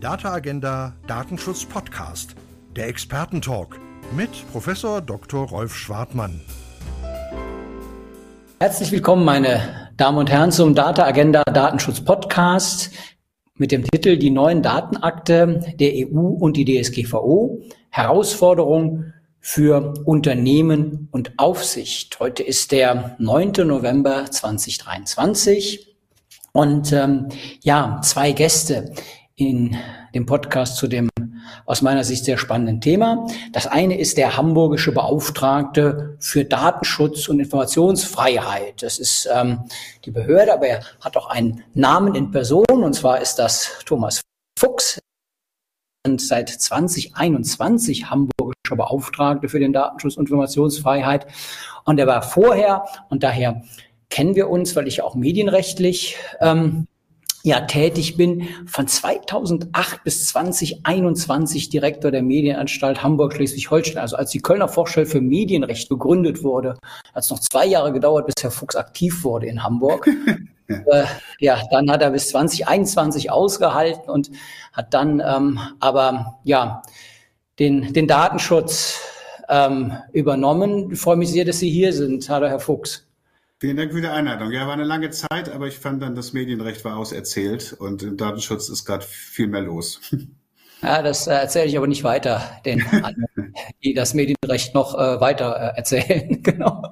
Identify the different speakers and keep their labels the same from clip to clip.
Speaker 1: Data Agenda Datenschutz Podcast, der Expertentalk mit Professor Dr. Rolf Schwartmann.
Speaker 2: Herzlich willkommen, meine Damen und Herren, zum Data Agenda Datenschutz Podcast mit dem Titel Die neuen Datenakte der EU und die DSGVO. Herausforderung für Unternehmen und Aufsicht. Heute ist der 9. November 2023 und ähm, ja, zwei Gäste in dem Podcast zu dem aus meiner Sicht sehr spannenden Thema. Das eine ist der hamburgische Beauftragte für Datenschutz und Informationsfreiheit. Das ist ähm, die Behörde, aber er hat auch einen Namen in Person, und zwar ist das Thomas Fuchs. Und seit 2021 hamburgischer Beauftragte für den Datenschutz und Informationsfreiheit. Und er war vorher, und daher kennen wir uns, weil ich auch medienrechtlich ähm, ja tätig bin, von 2008 bis 2021 Direktor der Medienanstalt Hamburg-Schleswig-Holstein. Also als die Kölner Vorstelle für Medienrecht gegründet wurde, hat es noch zwei Jahre gedauert, bis Herr Fuchs aktiv wurde in Hamburg. ja. Äh, ja, dann hat er bis 2021 ausgehalten und hat dann ähm, aber ja den, den Datenschutz ähm, übernommen. Ich freue mich sehr, dass Sie hier sind. Hallo, Herr Fuchs.
Speaker 3: Vielen Dank für die Einladung. Ja, war eine lange Zeit, aber ich fand dann, das Medienrecht war auserzählt und im Datenschutz ist gerade viel mehr los.
Speaker 2: Ja, das äh, erzähle ich aber nicht weiter, denn die das Medienrecht noch äh, weiter äh, erzählen. genau.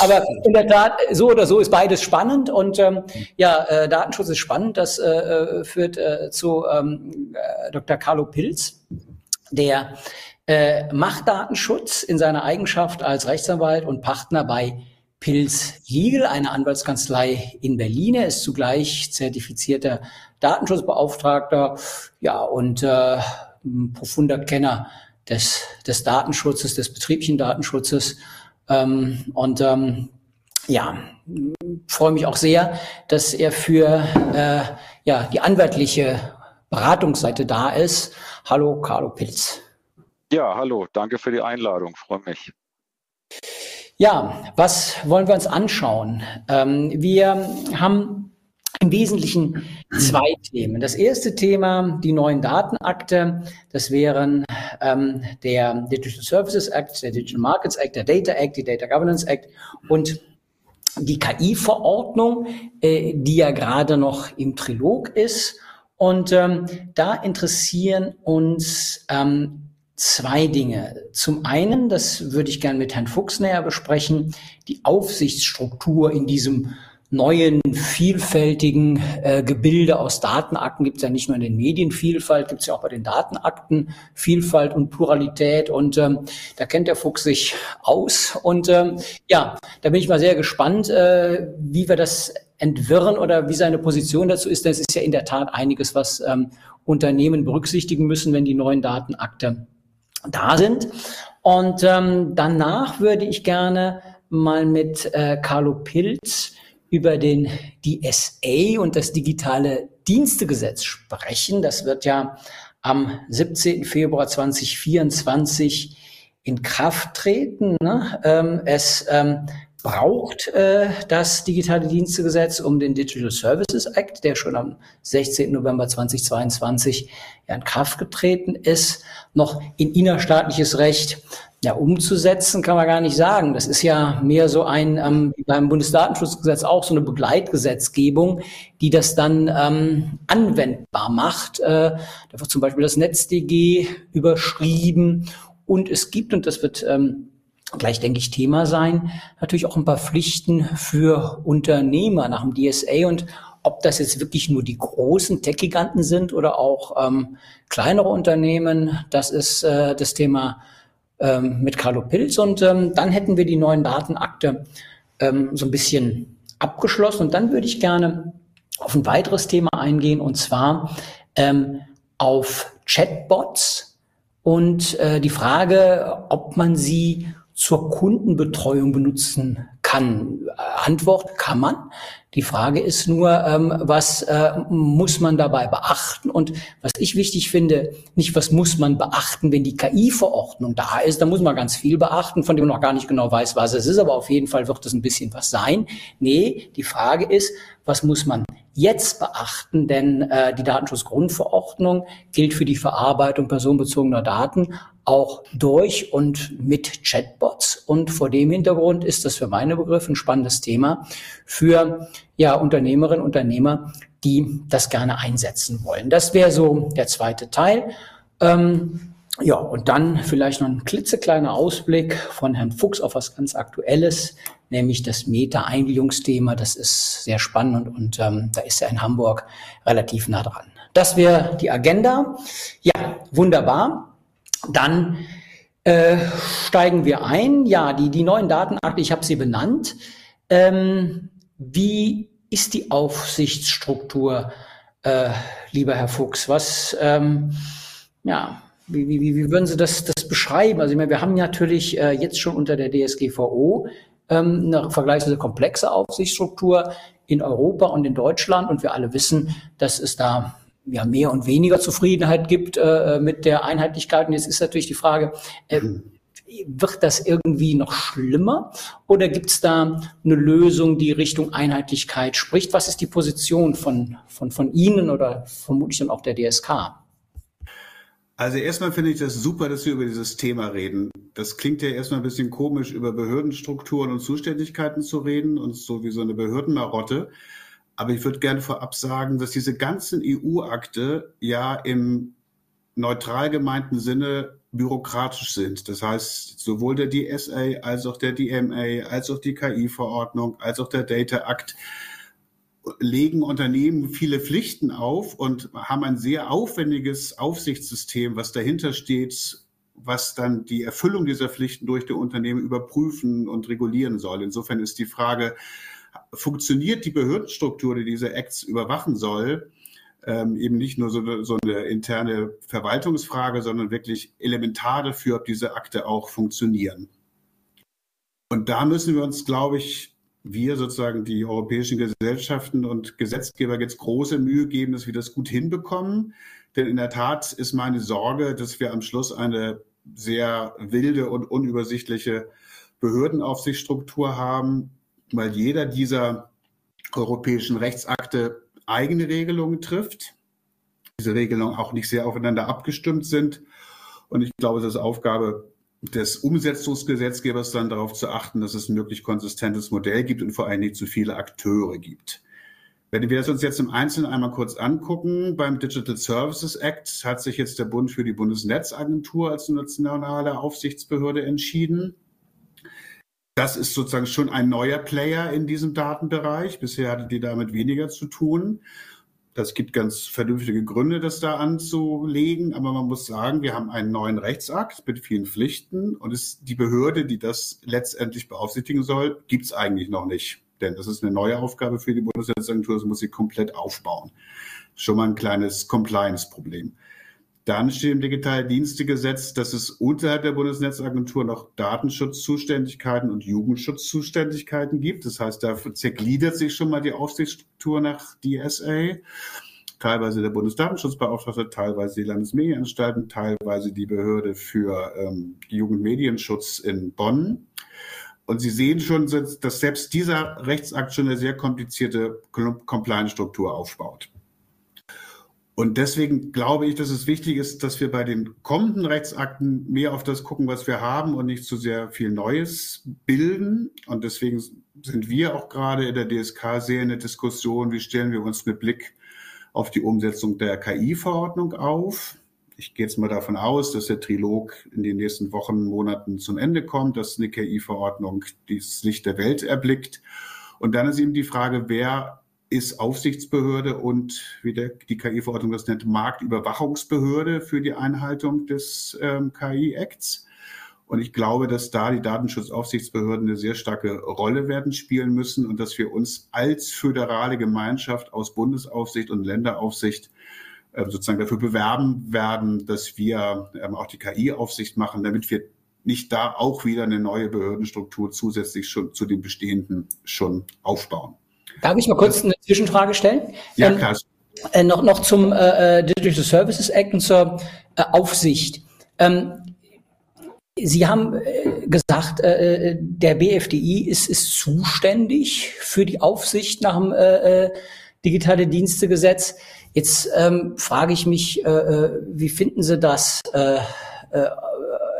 Speaker 2: Aber in der Tat, so oder so ist beides spannend und ähm, ja, äh, Datenschutz ist spannend. Das äh, äh führt zu ähm, äh, Dr. Carlo Pilz, der macht Datenschutz in seiner Eigenschaft als Rechtsanwalt und Partner bei Pilz Liegel, eine Anwaltskanzlei in Berlin. Er ist zugleich zertifizierter Datenschutzbeauftragter, ja, und äh, ein profunder Kenner des, des Datenschutzes, des betrieblichen Datenschutzes. Ähm, und ähm, ja, freue mich auch sehr, dass er für äh, ja, die anwaltliche Beratungsseite da ist. Hallo, Carlo Pilz.
Speaker 4: Ja, hallo, danke für die Einladung, freue mich.
Speaker 2: Ja, was wollen wir uns anschauen? Ähm, wir haben im Wesentlichen zwei Themen. Das erste Thema, die neuen Datenakte. Das wären ähm, der Digital Services Act, der Digital Markets Act, der Data Act, die Data Governance Act und die KI-Verordnung, äh, die ja gerade noch im Trilog ist. Und ähm, da interessieren uns ähm, zwei Dinge. Zum einen, das würde ich gerne mit Herrn Fuchs näher besprechen, die Aufsichtsstruktur in diesem neuen, vielfältigen äh, Gebilde aus Datenakten gibt es ja nicht nur in den Medien Vielfalt, gibt es ja auch bei den Datenakten Vielfalt und Pluralität. Und ähm, da kennt der Fuchs sich aus. Und ähm, ja, da bin ich mal sehr gespannt, äh, wie wir das entwirren oder wie seine Position dazu ist, denn es ist ja in der Tat einiges, was ähm, Unternehmen berücksichtigen müssen, wenn die neuen Datenakte da sind. Und ähm, danach würde ich gerne mal mit äh, Carlo Pilz über den DSA und das digitale Dienstegesetz sprechen. Das wird ja am 17. Februar 2024 in Kraft treten. Ne? Ähm, es ähm, braucht äh, das digitale Dienstegesetz um den Digital Services Act, der schon am 16. November 2022 ja in Kraft getreten ist, noch in innerstaatliches Recht ja, umzusetzen, kann man gar nicht sagen. Das ist ja mehr so ein, ähm, beim Bundesdatenschutzgesetz auch so eine Begleitgesetzgebung, die das dann ähm, anwendbar macht. Äh, da wird zum Beispiel das NetzDG überschrieben und es gibt, und das wird ähm, gleich, denke ich, Thema sein, natürlich auch ein paar Pflichten für Unternehmer nach dem DSA und ob das jetzt wirklich nur die großen Tech-Giganten sind oder auch ähm, kleinere Unternehmen, das ist äh, das Thema ähm, mit Carlo Pilz. Und ähm, dann hätten wir die neuen Datenakte ähm, so ein bisschen abgeschlossen. Und dann würde ich gerne auf ein weiteres Thema eingehen, und zwar ähm, auf Chatbots und äh, die Frage, ob man sie zur Kundenbetreuung benutzen kann. Antwort kann man. Die Frage ist nur, ähm, was äh, muss man dabei beachten? Und was ich wichtig finde, nicht was muss man beachten, wenn die KI-Verordnung da ist. Da muss man ganz viel beachten, von dem man noch gar nicht genau weiß, was es ist. Aber auf jeden Fall wird es ein bisschen was sein. Nee, die Frage ist, was muss man jetzt beachten? Denn äh, die Datenschutzgrundverordnung gilt für die Verarbeitung personenbezogener Daten auch durch und mit Chatbots. Und vor dem Hintergrund ist das für meine Begriffe ein spannendes Thema für ja, Unternehmerinnen und Unternehmer, die das gerne einsetzen wollen. Das wäre so der zweite Teil. Ähm, ja, und dann vielleicht noch ein klitzekleiner Ausblick von Herrn Fuchs auf was ganz Aktuelles, nämlich das Meta-Eingliederungsthema. Das ist sehr spannend und, und ähm, da ist er in Hamburg relativ nah dran. Das wäre die Agenda. Ja, wunderbar. Dann äh, steigen wir ein. Ja, die, die neuen Datenakte, ich habe sie benannt. Ähm, wie ist die Aufsichtsstruktur, äh, lieber Herr Fuchs? Was, ähm, ja, wie, wie, wie würden Sie das, das beschreiben? Also ich meine, wir haben natürlich äh, jetzt schon unter der DSGVO ähm, eine vergleichsweise komplexe Aufsichtsstruktur in Europa und in Deutschland und wir alle wissen, dass es da ja mehr und weniger Zufriedenheit gibt äh, mit der Einheitlichkeit. Und jetzt ist natürlich die Frage, äh, wird das irgendwie noch schlimmer oder gibt es da eine Lösung, die Richtung Einheitlichkeit spricht? Was ist die Position von, von, von Ihnen oder vermutlich dann auch der DSK?
Speaker 3: Also erstmal finde ich das super, dass wir über dieses Thema reden. Das klingt ja erstmal ein bisschen komisch, über Behördenstrukturen und Zuständigkeiten zu reden und so wie so eine Behördenmarotte. Aber ich würde gerne vorab sagen, dass diese ganzen EU-Akte ja im neutral gemeinten Sinne bürokratisch sind. Das heißt, sowohl der DSA als auch der DMA, als auch die KI-Verordnung, als auch der Data Act legen Unternehmen viele Pflichten auf und haben ein sehr aufwendiges Aufsichtssystem, was dahinter steht, was dann die Erfüllung dieser Pflichten durch die Unternehmen überprüfen und regulieren soll. Insofern ist die Frage, funktioniert die Behördenstruktur, die diese Acts überwachen soll, ähm, eben nicht nur so, so eine interne Verwaltungsfrage, sondern wirklich elementar dafür, ob diese Akte auch funktionieren. Und da müssen wir uns, glaube ich, wir sozusagen die europäischen Gesellschaften und Gesetzgeber jetzt große Mühe geben, dass wir das gut hinbekommen. Denn in der Tat ist meine Sorge, dass wir am Schluss eine sehr wilde und unübersichtliche Behördenaufsichtsstruktur haben, weil jeder dieser europäischen Rechtsakte eigene Regelungen trifft, diese Regelungen auch nicht sehr aufeinander abgestimmt sind. Und ich glaube, es ist Aufgabe des Umsetzungsgesetzgebers dann darauf zu achten, dass es ein möglichst konsistentes Modell gibt und vor allem nicht zu viele Akteure gibt. Wenn wir das uns jetzt im Einzelnen einmal kurz angucken, beim Digital Services Act hat sich jetzt der Bund für die Bundesnetzagentur als nationale Aufsichtsbehörde entschieden. Das ist sozusagen schon ein neuer Player in diesem Datenbereich. Bisher hatte die damit weniger zu tun. Das gibt ganz vernünftige Gründe, das da anzulegen. Aber man muss sagen, wir haben einen neuen Rechtsakt mit vielen Pflichten und es, die Behörde, die das letztendlich beaufsichtigen soll, gibt es eigentlich noch nicht. Denn das ist eine neue Aufgabe für die Bundesnetzagentur, das muss sie komplett aufbauen. Schon mal ein kleines Compliance-Problem. Dann steht im Digitaldienstegesetz, dass es unterhalb der Bundesnetzagentur noch Datenschutzzuständigkeiten und Jugendschutzzuständigkeiten gibt. Das heißt, da zergliedert sich schon mal die Aufsichtsstruktur nach DSA. Teilweise der Bundesdatenschutzbeauftragte, teilweise die Landesmedienanstalten, teilweise die Behörde für ähm, Jugendmedienschutz in Bonn. Und Sie sehen schon, dass selbst dieser Rechtsakt schon eine sehr komplizierte Compliance-Struktur aufbaut. Und deswegen glaube ich, dass es wichtig ist, dass wir bei den kommenden Rechtsakten mehr auf das gucken, was wir haben und nicht zu sehr viel Neues bilden. Und deswegen sind wir auch gerade in der DSK sehr in der Diskussion, wie stellen wir uns mit Blick auf die Umsetzung der KI-Verordnung auf. Ich gehe jetzt mal davon aus, dass der Trilog in den nächsten Wochen, Monaten zum Ende kommt, dass eine KI-Verordnung das Licht der Welt erblickt. Und dann ist eben die Frage, wer ist Aufsichtsbehörde und, wie der, die KI-Verordnung das nennt, Marktüberwachungsbehörde für die Einhaltung des ähm, KI-Acts. Und ich glaube, dass da die Datenschutzaufsichtsbehörden eine sehr starke Rolle werden spielen müssen und dass wir uns als föderale Gemeinschaft aus Bundesaufsicht und Länderaufsicht äh, sozusagen dafür bewerben werden, dass wir ähm, auch die KI-Aufsicht machen, damit wir nicht da auch wieder eine neue Behördenstruktur zusätzlich schon zu den bestehenden schon aufbauen.
Speaker 2: Darf ich mal kurz eine Zwischenfrage stellen?
Speaker 3: Ja, ähm, klar.
Speaker 2: Äh, noch, noch zum äh, äh, Digital Services Act und zur äh, Aufsicht. Ähm, Sie haben äh, gesagt, äh, der BFDI ist, ist zuständig für die Aufsicht nach dem äh, Digitale Dienstegesetz. Jetzt ähm, frage ich mich, äh, wie finden Sie das äh, äh,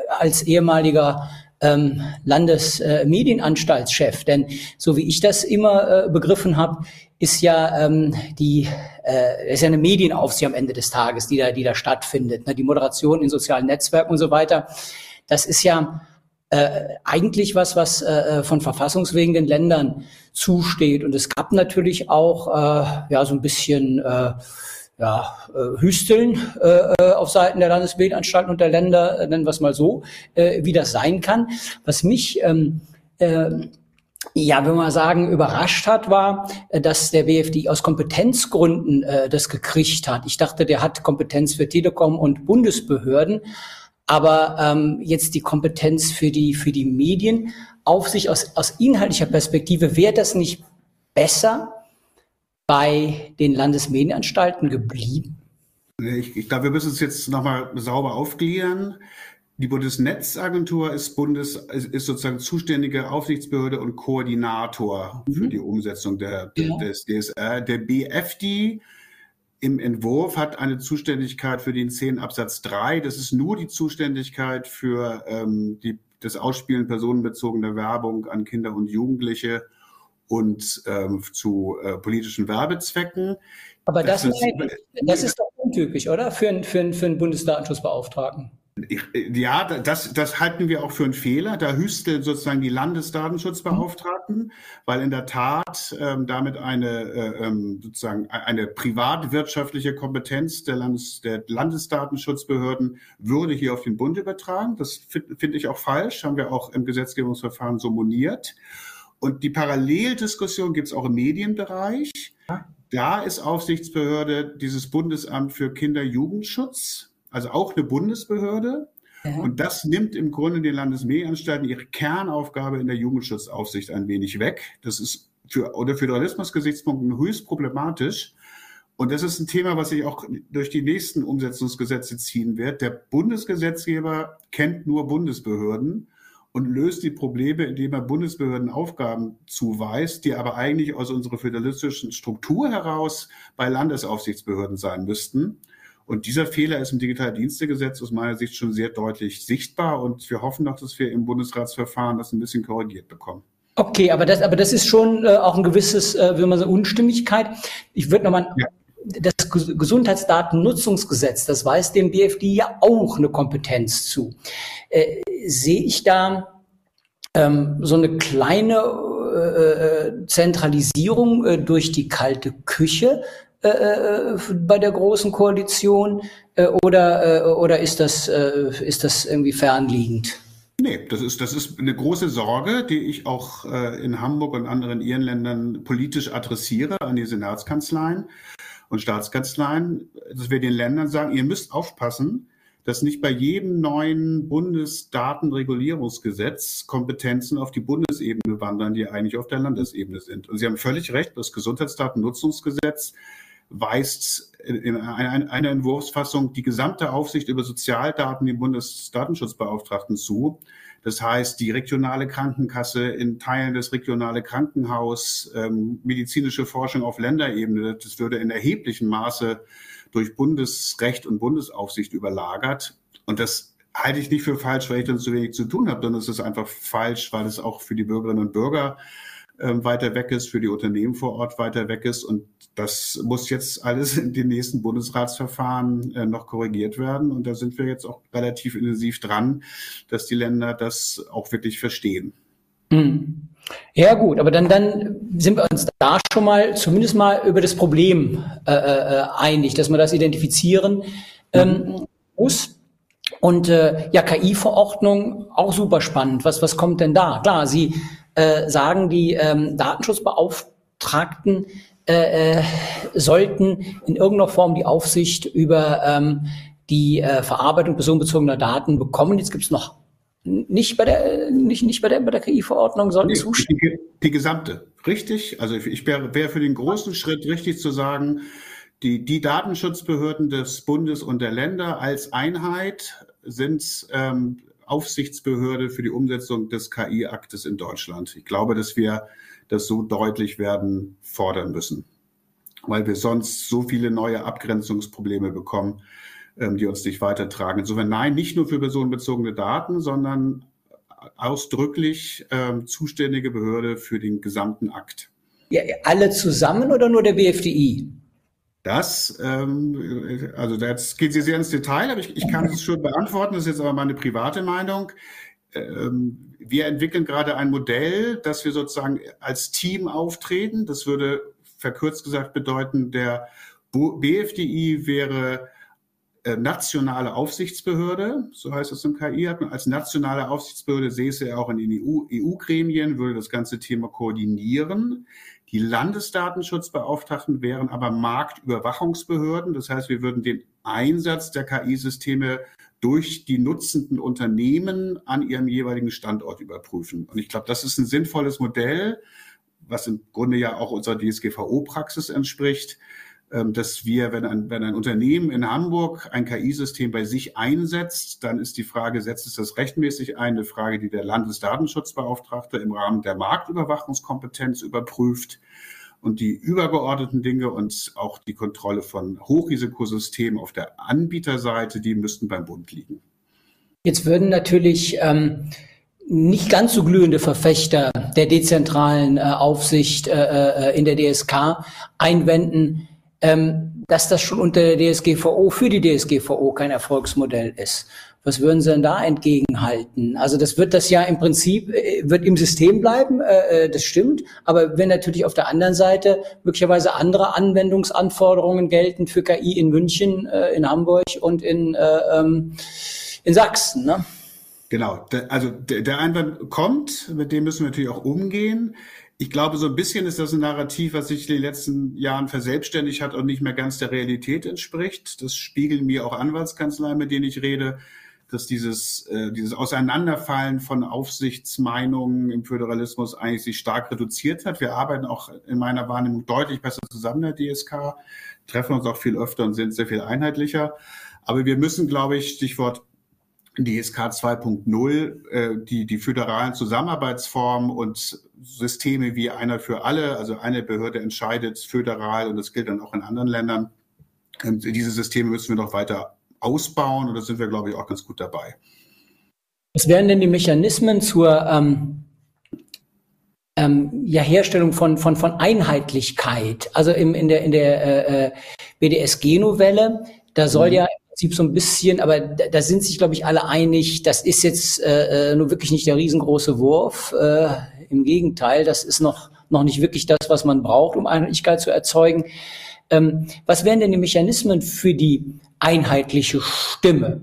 Speaker 2: als ehemaliger ähm, Landesmedienanstaltschef. Denn so wie ich das immer äh, begriffen habe, ist ja ähm, die äh, ist ja eine Medienaufsicht am Ende des Tages, die da, die da stattfindet. Ne? Die Moderation in sozialen Netzwerken und so weiter. Das ist ja äh, eigentlich was, was äh, von verfassungswegen den Ländern zusteht. Und es gab natürlich auch äh, ja so ein bisschen äh, ja, äh, Hüsteln äh, äh, auf Seiten der Landesbildanstalten und der Länder, äh, nennen wir es mal so, äh, wie das sein kann. Was mich ähm, äh, ja, wenn man sagen, überrascht hat, war, dass der BFD aus Kompetenzgründen äh, das gekriegt hat. Ich dachte, der hat Kompetenz für Telekom und Bundesbehörden, aber ähm, jetzt die Kompetenz für die für die Medien auf sich aus aus inhaltlicher Perspektive wäre das nicht besser, bei den Landesmedienanstalten geblieben?
Speaker 3: Ich, ich glaube, wir müssen es jetzt nochmal sauber aufklären. Die Bundesnetzagentur ist, Bundes, ist sozusagen zuständige Aufsichtsbehörde und Koordinator mhm. für die Umsetzung der, ja. des DSR. Der BFD im Entwurf hat eine Zuständigkeit für den 10 Absatz 3. Das ist nur die Zuständigkeit für ähm, die, das Ausspielen personenbezogener Werbung an Kinder und Jugendliche und ähm, zu äh, politischen Werbezwecken.
Speaker 2: Aber das, das, ist, das ist doch untypisch, oder? Für, für, für einen Bundesdatenschutzbeauftragten.
Speaker 3: Ja, das, das halten wir auch für einen Fehler. Da hüsteln sozusagen die Landesdatenschutzbeauftragten, weil in der Tat ähm, damit eine äh, ähm, sozusagen eine privatwirtschaftliche Kompetenz der, Landes, der Landesdatenschutzbehörden würde hier auf den Bund übertragen. Das finde find ich auch falsch, haben wir auch im Gesetzgebungsverfahren so moniert. Und die Paralleldiskussion gibt es auch im Medienbereich. Da ist Aufsichtsbehörde dieses Bundesamt für Kinder-Jugendschutz, also auch eine Bundesbehörde. Ja. Und das nimmt im Grunde den Landesmedienanstalten ihre Kernaufgabe in der Jugendschutzaufsicht ein wenig weg. Das ist für oder Föderalismus-Gesichtspunkten höchst problematisch. Und das ist ein Thema, was sich auch durch die nächsten Umsetzungsgesetze ziehen wird. Der Bundesgesetzgeber kennt nur Bundesbehörden und löst die Probleme, indem er Bundesbehörden Aufgaben zuweist, die aber eigentlich aus unserer föderalistischen Struktur heraus bei Landesaufsichtsbehörden sein müssten. Und dieser Fehler ist im Digitaldienstegesetz aus meiner Sicht schon sehr deutlich sichtbar und wir hoffen doch, dass wir im Bundesratsverfahren das ein bisschen korrigiert bekommen.
Speaker 2: Okay, aber das, aber das ist schon äh, auch ein gewisses, äh, will man sagen, Unstimmigkeit. Ich würde nochmal ja das Gesundheitsdatennutzungsgesetz, das weist dem BFD ja auch eine Kompetenz zu. Äh, sehe ich da ähm, so eine kleine äh, äh Zentralisierung äh, durch die kalte Küche äh, äh, bei der großen Koalition oder, oder ist, das, ist das irgendwie fernliegend?
Speaker 3: Nee, das ist, das ist eine große Sorge, die ich auch in Hamburg und anderen Irländern politisch adressiere an die Senatskanzleien und Staatskanzleien, dass wir den Ländern sagen, ihr müsst aufpassen, dass nicht bei jedem neuen Bundesdatenregulierungsgesetz Kompetenzen auf die Bundesebene wandern, die eigentlich auf der Landesebene sind. Und Sie haben völlig recht, das Gesundheitsdatennutzungsgesetz weist in einer Entwurfsfassung die gesamte Aufsicht über Sozialdaten dem Bundesdatenschutzbeauftragten zu. Das heißt, die regionale Krankenkasse in Teilen des regionale Krankenhaus, ähm, medizinische Forschung auf Länderebene, das würde in erheblichem Maße durch Bundesrecht und Bundesaufsicht überlagert. Und das halte ich nicht für falsch, weil ich dann zu wenig zu tun habe, sondern es ist einfach falsch, weil es auch für die Bürgerinnen und Bürger äh, weiter weg ist, für die Unternehmen vor Ort weiter weg ist. Und das muss jetzt alles in den nächsten Bundesratsverfahren äh, noch korrigiert werden. Und da sind wir jetzt auch relativ intensiv dran, dass die Länder das auch wirklich verstehen.
Speaker 2: Hm. Ja gut, aber dann, dann sind wir uns da schon mal zumindest mal über das Problem äh, äh, einig, dass man das identifizieren ähm, muss. Und äh, ja, KI-Verordnung auch super spannend. Was, was kommt denn da? Klar, Sie äh, sagen, die ähm, Datenschutzbeauftragten äh, äh, sollten in irgendeiner Form die Aufsicht über ähm, die äh, Verarbeitung personenbezogener Daten bekommen. Jetzt gibt es noch nicht bei der, nicht, nicht bei der, bei der KI-Verordnung sollten nee, zustimmen?
Speaker 3: Die, die, gesamte, richtig. Also ich wäre wär für den großen Schritt richtig zu sagen, die, die Datenschutzbehörden des Bundes und der Länder als Einheit sind ähm, Aufsichtsbehörde für die Umsetzung des KI-Aktes in Deutschland. Ich glaube, dass wir das so deutlich werden fordern müssen, weil wir sonst so viele neue Abgrenzungsprobleme bekommen, ähm, die uns nicht weitertragen. Insofern nein, nicht nur für personenbezogene Daten, sondern ausdrücklich ähm, zuständige Behörde für den gesamten Akt.
Speaker 2: Ja, alle zusammen oder nur der BFDI?
Speaker 3: Das, ähm, also jetzt geht sie sehr ins Detail, aber ich, ich kann es schon beantworten. Das ist jetzt aber meine private Meinung. Ähm, wir entwickeln gerade ein Modell, dass wir sozusagen als Team auftreten. Das würde verkürzt gesagt bedeuten, der BFDI wäre äh, nationale Aufsichtsbehörde, so heißt es im KI, als nationale Aufsichtsbehörde säße er auch in den EU-Gremien, EU würde das ganze Thema koordinieren. Die Landesdatenschutzbeauftragten wären aber Marktüberwachungsbehörden. Das heißt, wir würden den Einsatz der KI-Systeme durch die nutzenden Unternehmen an ihrem jeweiligen Standort überprüfen. Und ich glaube, das ist ein sinnvolles Modell, was im Grunde ja auch unserer DSGVO-Praxis entspricht. Ähm, dass wir, wenn ein, wenn ein Unternehmen in Hamburg ein KI-System bei sich einsetzt, dann ist die Frage, setzt es das rechtmäßig ein? Eine Frage, die der Landesdatenschutzbeauftragte im Rahmen der Marktüberwachungskompetenz überprüft. Und die übergeordneten Dinge und auch die Kontrolle von Hochrisikosystemen auf der Anbieterseite, die müssten beim Bund liegen.
Speaker 2: Jetzt würden natürlich ähm, nicht ganz so glühende Verfechter der dezentralen äh, Aufsicht äh, äh in der DSK einwenden, ähm, dass das schon unter der DSGVO für die DSGVO kein Erfolgsmodell ist. Was würden Sie denn da entgegenhalten? Also das wird das ja im Prinzip, äh, wird im System bleiben, äh, äh, das stimmt, aber wenn natürlich auf der anderen Seite möglicherweise andere Anwendungsanforderungen gelten für KI in München, äh, in Hamburg und in, äh, ähm, in Sachsen. Ne?
Speaker 3: Genau, also der Einwand kommt, mit dem müssen wir natürlich auch umgehen ich glaube, so ein bisschen ist das ein Narrativ, was sich in den letzten Jahren verselbstständigt hat und nicht mehr ganz der Realität entspricht. Das spiegeln mir auch Anwaltskanzleien, mit denen ich rede, dass dieses, äh, dieses Auseinanderfallen von Aufsichtsmeinungen im Föderalismus eigentlich sich stark reduziert hat. Wir arbeiten auch in meiner Wahrnehmung deutlich besser zusammen, der DSK, treffen uns auch viel öfter und sind sehr viel einheitlicher. Aber wir müssen, glaube ich, Stichwort DSK 2.0, äh, die, die föderalen Zusammenarbeitsformen und Systeme wie einer für alle, also eine Behörde entscheidet föderal und das gilt dann auch in anderen Ländern. Und diese Systeme müssen wir noch weiter ausbauen und da sind wir, glaube ich, auch ganz gut dabei.
Speaker 2: Was wären denn die Mechanismen zur ähm, ähm, ja, Herstellung von, von, von Einheitlichkeit? Also im, in der, in der äh, äh BDSG-Novelle, da soll mhm. ja Prinzip so ein bisschen, aber da, da sind sich, glaube ich, alle einig, das ist jetzt äh, äh, nur wirklich nicht der riesengroße Wurf. Äh, Im Gegenteil, das ist noch, noch nicht wirklich das, was man braucht, um Einheitlichkeit zu erzeugen. Ähm, was wären denn die Mechanismen für die einheitliche Stimme?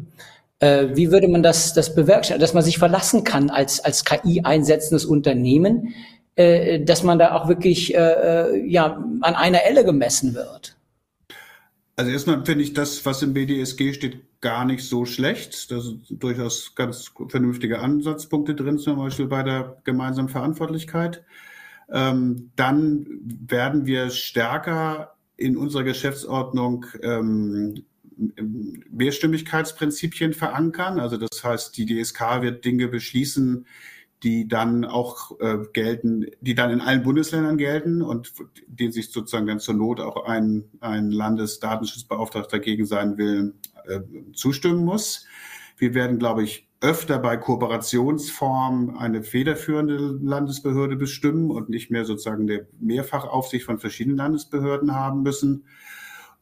Speaker 2: Äh, wie würde man das, das bewerkstelligen, dass man sich verlassen kann als, als KI einsetzendes Unternehmen, äh, dass man da auch wirklich äh, äh ja, an einer Elle gemessen wird?
Speaker 3: Also erstmal finde ich das, was im BDSG steht, gar nicht so schlecht. Da sind durchaus ganz vernünftige Ansatzpunkte drin, zum Beispiel bei der gemeinsamen Verantwortlichkeit. Ähm, dann werden wir stärker in unserer Geschäftsordnung ähm, Mehrstimmigkeitsprinzipien verankern. Also das heißt, die DSK wird Dinge beschließen, die dann auch äh, gelten, die dann in allen Bundesländern gelten und denen sich sozusagen dann zur Not auch ein, ein Landesdatenschutzbeauftragter gegen seinen Willen äh, zustimmen muss. Wir werden, glaube ich, öfter bei Kooperationsformen eine federführende Landesbehörde bestimmen und nicht mehr sozusagen eine Mehrfachaufsicht von verschiedenen Landesbehörden haben müssen.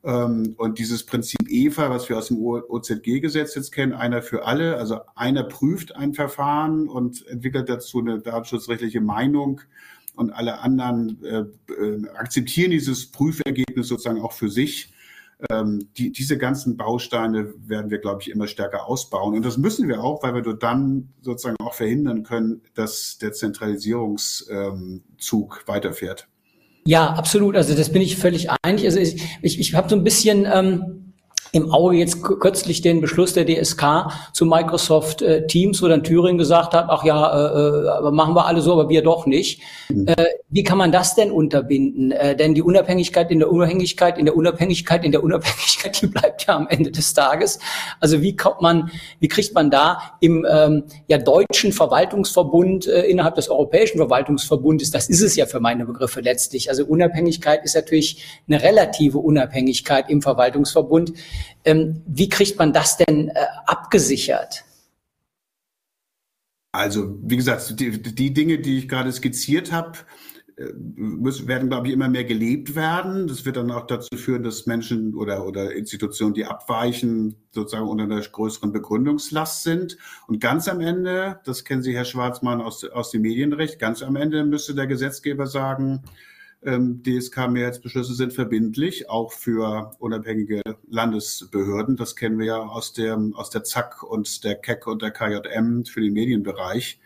Speaker 3: Ähm, und dieses Prinzip EVA, was wir aus dem OZG-Gesetz jetzt kennen, einer für alle, also einer prüft ein Verfahren und entwickelt dazu eine datenschutzrechtliche Meinung und alle anderen äh, äh, akzeptieren dieses Prüfergebnis sozusagen auch für sich. Ähm, die, diese ganzen Bausteine werden wir, glaube ich, immer stärker ausbauen. Und das müssen wir auch, weil wir dann sozusagen auch verhindern können, dass der Zentralisierungszug ähm, weiterfährt.
Speaker 2: Ja, absolut. Also das bin ich völlig einig. Also ich, ich, ich habe so ein bisschen ähm, im Auge jetzt kürzlich den Beschluss der DSK zu Microsoft äh, Teams, wo dann Thüringen gesagt hat, ach ja, äh, äh, machen wir alle so, aber wir doch nicht. Mhm. Äh, wie kann man das denn unterbinden? Äh, denn die Unabhängigkeit in der Unabhängigkeit, in der Unabhängigkeit, in der Unabhängigkeit, die bleibt ja am Ende des Tages. Also wie kommt man, wie kriegt man da im ähm, ja, deutschen Verwaltungsverbund äh, innerhalb des europäischen Verwaltungsverbundes, das ist es ja für meine Begriffe letztlich. Also Unabhängigkeit ist natürlich eine relative Unabhängigkeit im Verwaltungsverbund. Ähm, wie kriegt man das denn äh, abgesichert?
Speaker 3: Also, wie gesagt, die, die Dinge, die ich gerade skizziert habe, äh, müssen, werden, glaube ich, immer mehr gelebt werden. Das wird dann auch dazu führen, dass Menschen oder, oder Institutionen, die abweichen, sozusagen unter einer größeren Begründungslast sind. Und ganz am Ende, das kennen Sie, Herr Schwarzmann, aus, aus dem Medienrecht, ganz am Ende müsste der Gesetzgeber sagen, ähm, DSK-Mehrheitsbeschlüsse sind verbindlich, auch für unabhängige Landesbehörden. Das kennen wir ja aus der, aus der ZAK und der KEC und der KJM für den Medienbereich.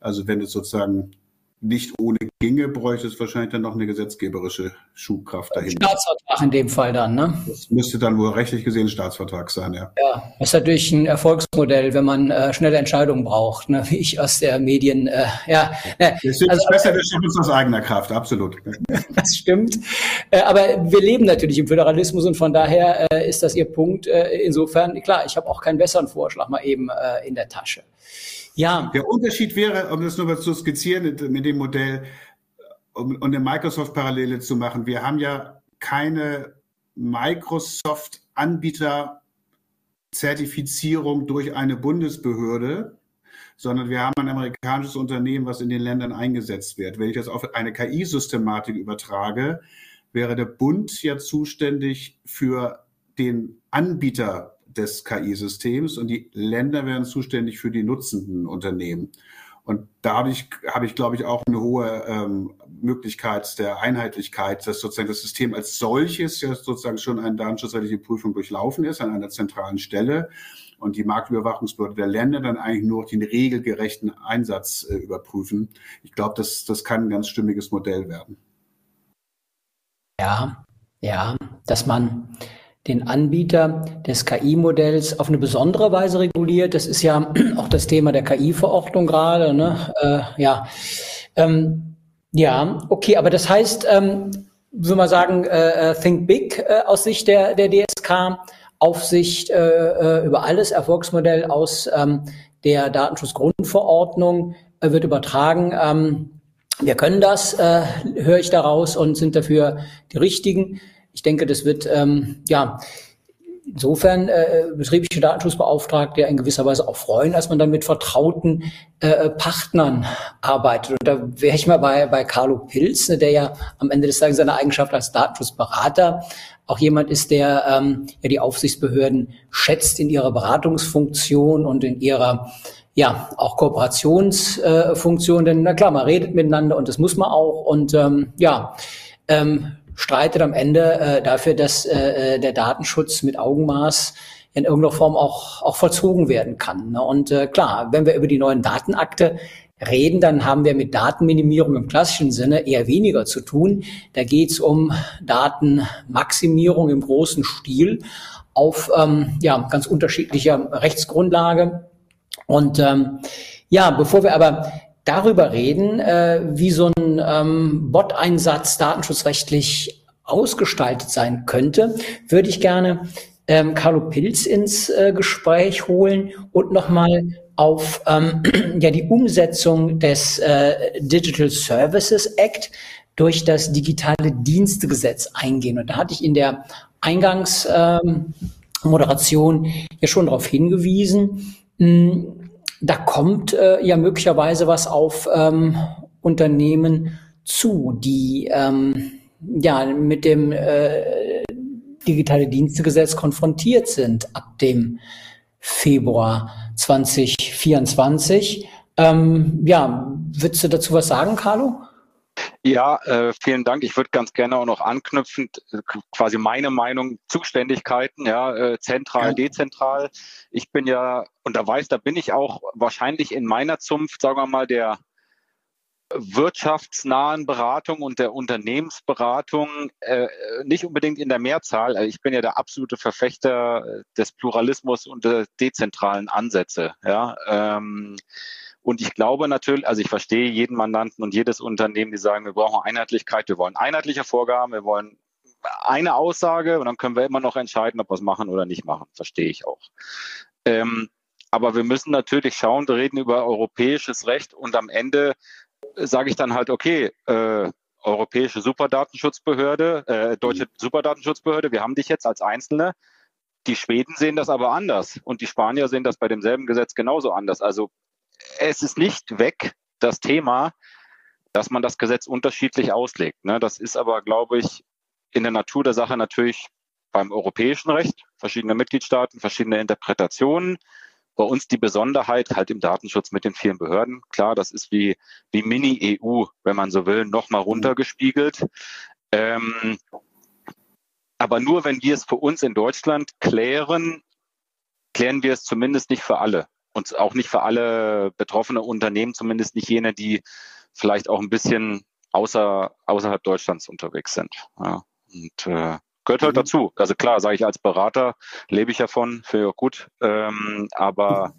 Speaker 3: Also wenn es sozusagen nicht ohne ginge, bräuchte es wahrscheinlich dann noch eine gesetzgeberische Schubkraft dahinter.
Speaker 2: Staatsvertrag in dem Fall dann, ne?
Speaker 3: Das müsste dann wohl rechtlich gesehen ein Staatsvertrag sein, ja.
Speaker 2: Ja, das ist natürlich ein Erfolgsmodell, wenn man äh, schnelle Entscheidungen braucht, ne? wie ich aus der Medien, äh, ja.
Speaker 3: Ne, also, ist besser, wir schaffen uns aus eigener Kraft, absolut.
Speaker 2: das stimmt. Äh, aber wir leben natürlich im Föderalismus und von daher äh, ist das Ihr Punkt. Äh, insofern, klar, ich habe auch keinen besseren Vorschlag mal eben in der Tasche.
Speaker 3: Ja. Der Unterschied wäre, um das nur mal zu skizzieren mit dem Modell, um, um eine Microsoft-Parallele zu machen. Wir haben ja keine Microsoft-Anbieter-Zertifizierung durch eine Bundesbehörde, sondern wir haben ein amerikanisches Unternehmen, was in den Ländern eingesetzt wird. Wenn ich das auf eine KI-Systematik übertrage, wäre der Bund ja zuständig für den Anbieter des KI-Systems und die Länder werden zuständig für die nutzenden Unternehmen. Und dadurch habe ich, glaube ich, auch eine hohe ähm, Möglichkeit der Einheitlichkeit, dass sozusagen das System als solches ja sozusagen schon eine datenschutzrechtliche Prüfung durchlaufen ist an einer zentralen Stelle und die Marktüberwachungsbehörde der Länder dann eigentlich nur den regelgerechten Einsatz äh, überprüfen. Ich glaube, das, das kann ein ganz stimmiges Modell werden.
Speaker 2: Ja, ja, dass man den Anbieter des KI-Modells auf eine besondere Weise reguliert. Das ist ja auch das Thema der KI-Verordnung gerade. Ne? Äh, ja. Ähm, ja, okay, aber das heißt, ähm, würde man sagen, äh, äh, Think Big äh, aus Sicht der, der DSK, Aufsicht äh, äh, über alles, Erfolgsmodell aus ähm, der Datenschutzgrundverordnung wird übertragen. Ähm, wir können das, höre ich daraus, und sind dafür die Richtigen ich denke, das wird ähm, ja insofern äh, betriebliche Datenschutzbeauftragte in gewisser Weise auch freuen, als man dann mit vertrauten äh, Partnern arbeitet. Und da wäre ich mal bei, bei Carlo Pilz, ne, der ja am Ende des Tages seine Eigenschaft als Datenschutzberater auch jemand ist, der ähm, ja die Aufsichtsbehörden schätzt in ihrer Beratungsfunktion und in ihrer ja auch Kooperationsfunktion. Denn na klar, man redet miteinander und das muss man auch. Und ähm, ja, ähm, streitet am Ende äh, dafür, dass äh, äh, der Datenschutz mit Augenmaß in irgendeiner Form auch, auch vollzogen werden kann. Ne? Und äh, klar, wenn wir über die neuen Datenakte reden, dann haben wir mit Datenminimierung im klassischen Sinne eher weniger zu tun. Da geht es um Datenmaximierung im großen Stil auf ähm, ja, ganz unterschiedlicher Rechtsgrundlage. Und ähm, ja, bevor wir aber darüber reden, äh, wie so ein ähm, Bot-Einsatz datenschutzrechtlich ausgestaltet sein könnte, würde ich gerne ähm, Carlo Pilz ins äh, Gespräch holen und nochmal auf ähm, ja, die Umsetzung des äh, Digital Services Act durch das digitale Dienstegesetz eingehen. Und da hatte ich in der Eingangsmoderation ähm, ja schon darauf hingewiesen. Mh, hm, da kommt äh, ja möglicherweise was auf ähm, Unternehmen zu, die ähm, ja mit dem äh, digitale Dienstegesetz konfrontiert sind ab dem Februar 2024. Ähm, ja, würdest du dazu was sagen, Carlo?
Speaker 4: Ja, äh, vielen Dank. Ich würde ganz gerne auch noch anknüpfend äh, quasi meine Meinung, Zuständigkeiten, ja, äh, zentral, dezentral. Ich bin ja, und da weiß, da bin ich auch wahrscheinlich in meiner Zunft, sagen wir mal, der wirtschaftsnahen Beratung und der Unternehmensberatung äh, nicht unbedingt in der Mehrzahl. Also ich bin ja der absolute Verfechter des Pluralismus und der dezentralen Ansätze. Ja. Ähm, und ich glaube natürlich, also ich verstehe jeden Mandanten und jedes Unternehmen, die sagen, wir brauchen Einheitlichkeit, wir wollen einheitliche Vorgaben, wir wollen eine Aussage und dann können wir immer noch entscheiden, ob wir es machen oder nicht machen. Verstehe ich auch. Ähm, aber wir müssen natürlich schauen, wir reden über europäisches Recht und am Ende sage ich dann halt, okay, äh, Europäische Superdatenschutzbehörde, äh, Deutsche Superdatenschutzbehörde, wir haben dich jetzt als Einzelne. Die Schweden sehen das aber anders und die Spanier sehen das bei demselben Gesetz genauso anders. Also es ist nicht weg, das Thema, dass man das Gesetz unterschiedlich auslegt. Ne? Das ist aber, glaube ich, in der Natur der Sache natürlich beim europäischen Recht, verschiedene Mitgliedstaaten, verschiedene Interpretationen. Bei uns die Besonderheit halt im Datenschutz mit den vielen Behörden. Klar, das ist wie, wie Mini-EU, wenn man so will, nochmal runtergespiegelt. Ähm, aber nur wenn wir es für uns in Deutschland klären, klären wir es zumindest nicht für alle. Und auch nicht für alle betroffene Unternehmen, zumindest nicht jene, die vielleicht auch ein bisschen außer, außerhalb Deutschlands unterwegs sind. Ja. Und äh, gehört halt mhm. dazu. Also klar, sage ich als Berater, lebe ich davon, finde ich auch gut. Ähm, aber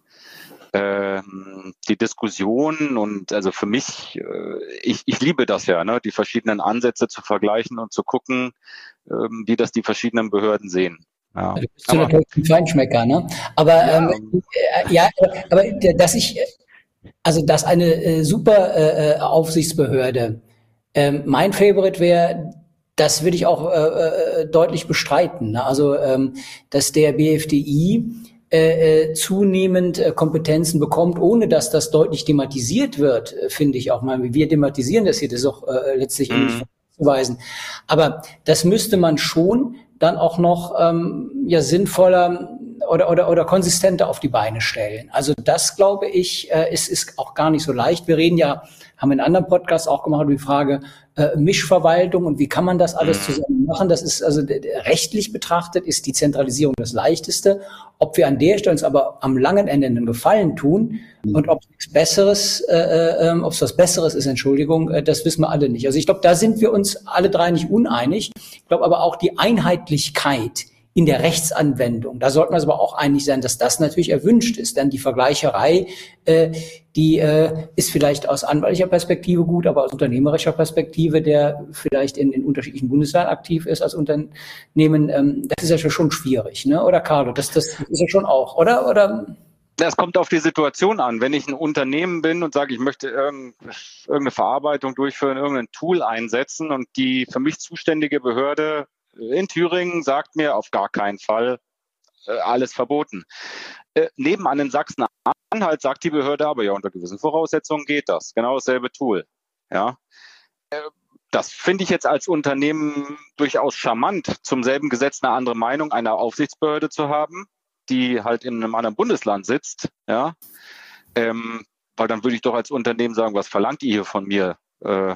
Speaker 4: ähm, die Diskussion und also für mich, äh, ich, ich liebe das ja, ne, die verschiedenen Ansätze zu vergleichen und zu gucken, ähm, wie das die verschiedenen Behörden sehen.
Speaker 2: Ja. Du bist aber, natürlich ein Feinschmecker, ne? Aber ja, ähm, äh, ja aber dass ich, also dass eine äh, super äh, äh Aufsichtsbehörde, ähm, mein Favorite wäre das würde ich auch äh, äh, deutlich bestreiten. Ne? Also, ähm, dass der BFDI äh, äh, zunehmend äh, Kompetenzen bekommt, ohne dass das deutlich thematisiert wird, finde ich auch mal. Wir thematisieren das hier, das ist auch äh, letztlich mhm. nicht zuweisen. Aber das müsste man schon dann auch noch ähm, ja sinnvoller oder, oder, oder konsistenter auf die Beine stellen. Also das glaube ich, äh, ist, ist auch gar nicht so leicht. Wir reden ja, haben in anderen Podcasts auch gemacht, die Frage äh, Mischverwaltung und wie kann man das alles mhm. zusammen machen. Das ist also rechtlich betrachtet ist die Zentralisierung das leichteste. Ob wir an der Stelle uns aber am langen Ende einen Gefallen tun mhm. und ob es Besseres, äh, äh, ähm, ob es was Besseres ist, Entschuldigung, äh, das wissen wir alle nicht. Also ich glaube, da sind wir uns alle drei nicht uneinig. Ich glaube aber auch die Einheitlichkeit in der Rechtsanwendung. Da sollten wir aber auch einig sein, dass das natürlich erwünscht ist. Denn die Vergleicherei, äh, die äh, ist vielleicht aus anwaltlicher Perspektive gut, aber aus unternehmerischer Perspektive, der vielleicht in, in unterschiedlichen Bundesländern aktiv ist als Unternehmen, ähm, das ist ja schon schwierig, ne? Oder Carlo, das, das ist ja schon auch, oder? Oder?
Speaker 4: Es kommt auf die Situation an. Wenn ich ein Unternehmen bin und sage, ich möchte irgendeine Verarbeitung durchführen, irgendein Tool einsetzen und die für mich zuständige Behörde in Thüringen sagt mir auf gar keinen Fall äh, alles verboten. Äh, nebenan in Sachsen-Anhalt sagt die Behörde aber ja, unter gewissen Voraussetzungen geht das. Genau dasselbe Tool. Ja. Äh, das finde ich jetzt als Unternehmen durchaus charmant, zum selben Gesetz eine andere Meinung einer Aufsichtsbehörde zu haben, die halt in einem anderen Bundesland sitzt. Ja. Ähm, weil dann würde ich doch als Unternehmen sagen, was verlangt ihr hier von mir? Äh,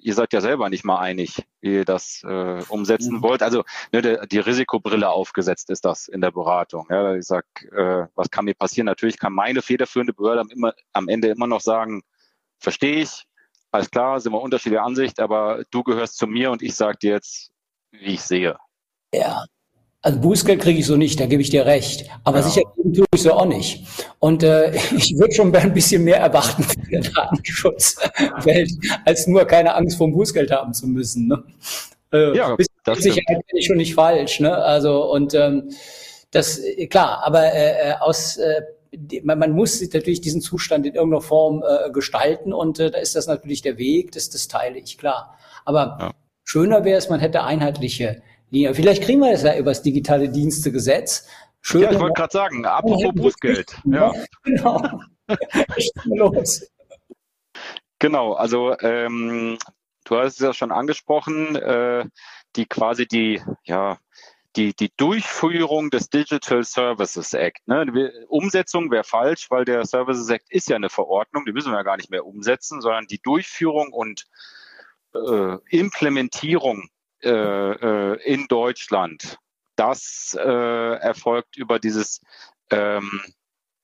Speaker 4: ihr seid ja selber nicht mal einig, wie ihr das äh, umsetzen mhm. wollt. Also ne, der, die Risikobrille aufgesetzt ist das in der Beratung. Ja, ich sag, äh, was kann mir passieren? Natürlich kann meine federführende Behörde am, immer, am Ende immer noch sagen, verstehe ich, alles klar, sind wir unterschiedlicher Ansicht, aber du gehörst zu mir und ich sage dir jetzt, wie ich sehe.
Speaker 2: Ja, also Bußgeld kriege ich so nicht, da gebe ich dir recht. Aber ja. sicher tue ich so auch nicht. Und äh, ich würde schon ein bisschen mehr erwarten für die Datenschutzwelt, als nur keine Angst vor dem Bußgeld haben zu müssen. Ne? Äh, ja, das Sicherheit bin ich schon nicht falsch. Ne? Also und ähm, das klar, aber äh, äh aus äh, man, man muss natürlich diesen Zustand in irgendeiner Form äh, gestalten und äh, da ist das natürlich der Weg, das, das teile ich klar. Aber ja. schöner wäre es, man hätte einheitliche Linie. Vielleicht kriegen wir das ja über das digitale Dienstegesetz.
Speaker 4: Schön, ja, ich wollte gerade sagen, apropos Bußgeld. Ja. Genau. los. Genau, also ähm, du hast es ja schon angesprochen, äh, die quasi die, ja, die, die Durchführung des Digital Services Act. Ne? Umsetzung wäre falsch, weil der Services Act ist ja eine Verordnung, die müssen wir ja gar nicht mehr umsetzen, sondern die Durchführung und äh, Implementierung in Deutschland. Das äh, erfolgt über dieses ähm,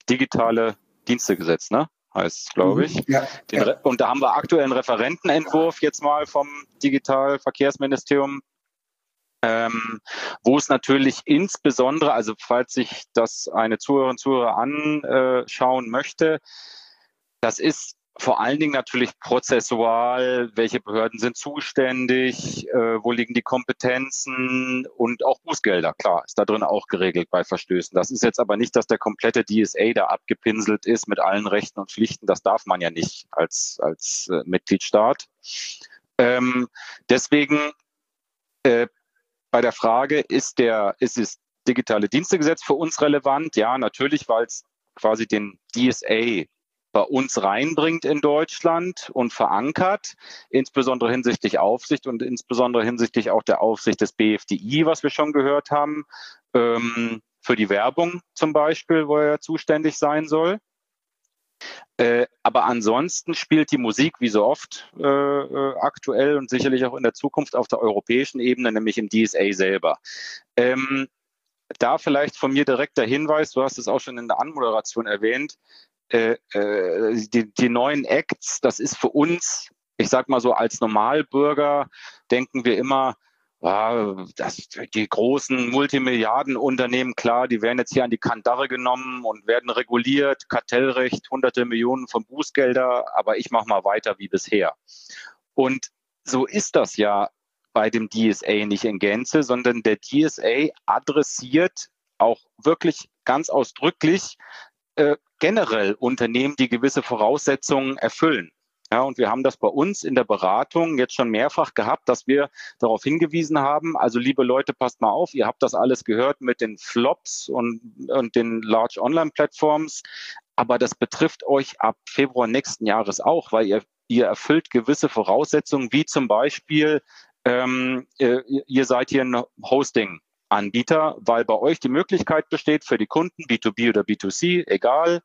Speaker 4: digitale Dienstegesetz, ne? heißt es, glaube ich. Ja, ja. Und da haben wir aktuell einen Referentenentwurf jetzt mal vom Digitalverkehrsministerium, ähm, wo es natürlich insbesondere, also falls sich das eine Zuhörerin Zuhörer anschauen möchte, das ist vor allen Dingen natürlich prozessual, welche Behörden sind zuständig, äh, wo liegen die Kompetenzen und auch Bußgelder, klar, ist da drin auch geregelt bei Verstößen. Das ist jetzt aber nicht, dass der komplette DSA da abgepinselt ist mit allen Rechten und Pflichten. Das darf man ja nicht als, als äh, Mitgliedstaat. Ähm, deswegen äh, bei der Frage, ist, der, ist das digitale Dienstegesetz für uns relevant? Ja, natürlich, weil es quasi den DSA bei uns reinbringt in Deutschland und verankert, insbesondere hinsichtlich Aufsicht und insbesondere hinsichtlich auch der Aufsicht des BFDI, was wir schon gehört haben, ähm, für die Werbung zum Beispiel, wo er zuständig sein soll. Äh, aber ansonsten spielt die Musik wie so oft äh, äh, aktuell und sicherlich auch in der Zukunft auf der europäischen Ebene, nämlich im DSA selber. Ähm, da vielleicht von mir direkt der Hinweis, du hast es auch schon in der Anmoderation erwähnt, äh, äh, die, die neuen Acts, das ist für uns, ich sag mal so, als Normalbürger denken wir immer, ja, das, die großen Multimilliardenunternehmen, klar, die werden jetzt hier an die Kandare genommen und werden reguliert, Kartellrecht, hunderte Millionen von Bußgelder, aber ich mache mal weiter wie bisher. Und so ist das ja bei dem DSA nicht in Gänze, sondern der DSA adressiert auch wirklich ganz ausdrücklich äh, generell Unternehmen, die gewisse Voraussetzungen erfüllen. Ja, und wir haben das bei uns in der Beratung jetzt schon mehrfach gehabt, dass wir darauf hingewiesen haben, also liebe Leute, passt mal auf, ihr habt das alles gehört mit den Flops und, und den Large Online Plattforms, aber das betrifft euch ab Februar nächsten Jahres auch, weil ihr, ihr erfüllt gewisse Voraussetzungen, wie zum Beispiel, ähm, ihr, ihr seid hier ein Hosting Anbieter, weil bei euch die Möglichkeit besteht, für die Kunden, B2B oder B2C, egal,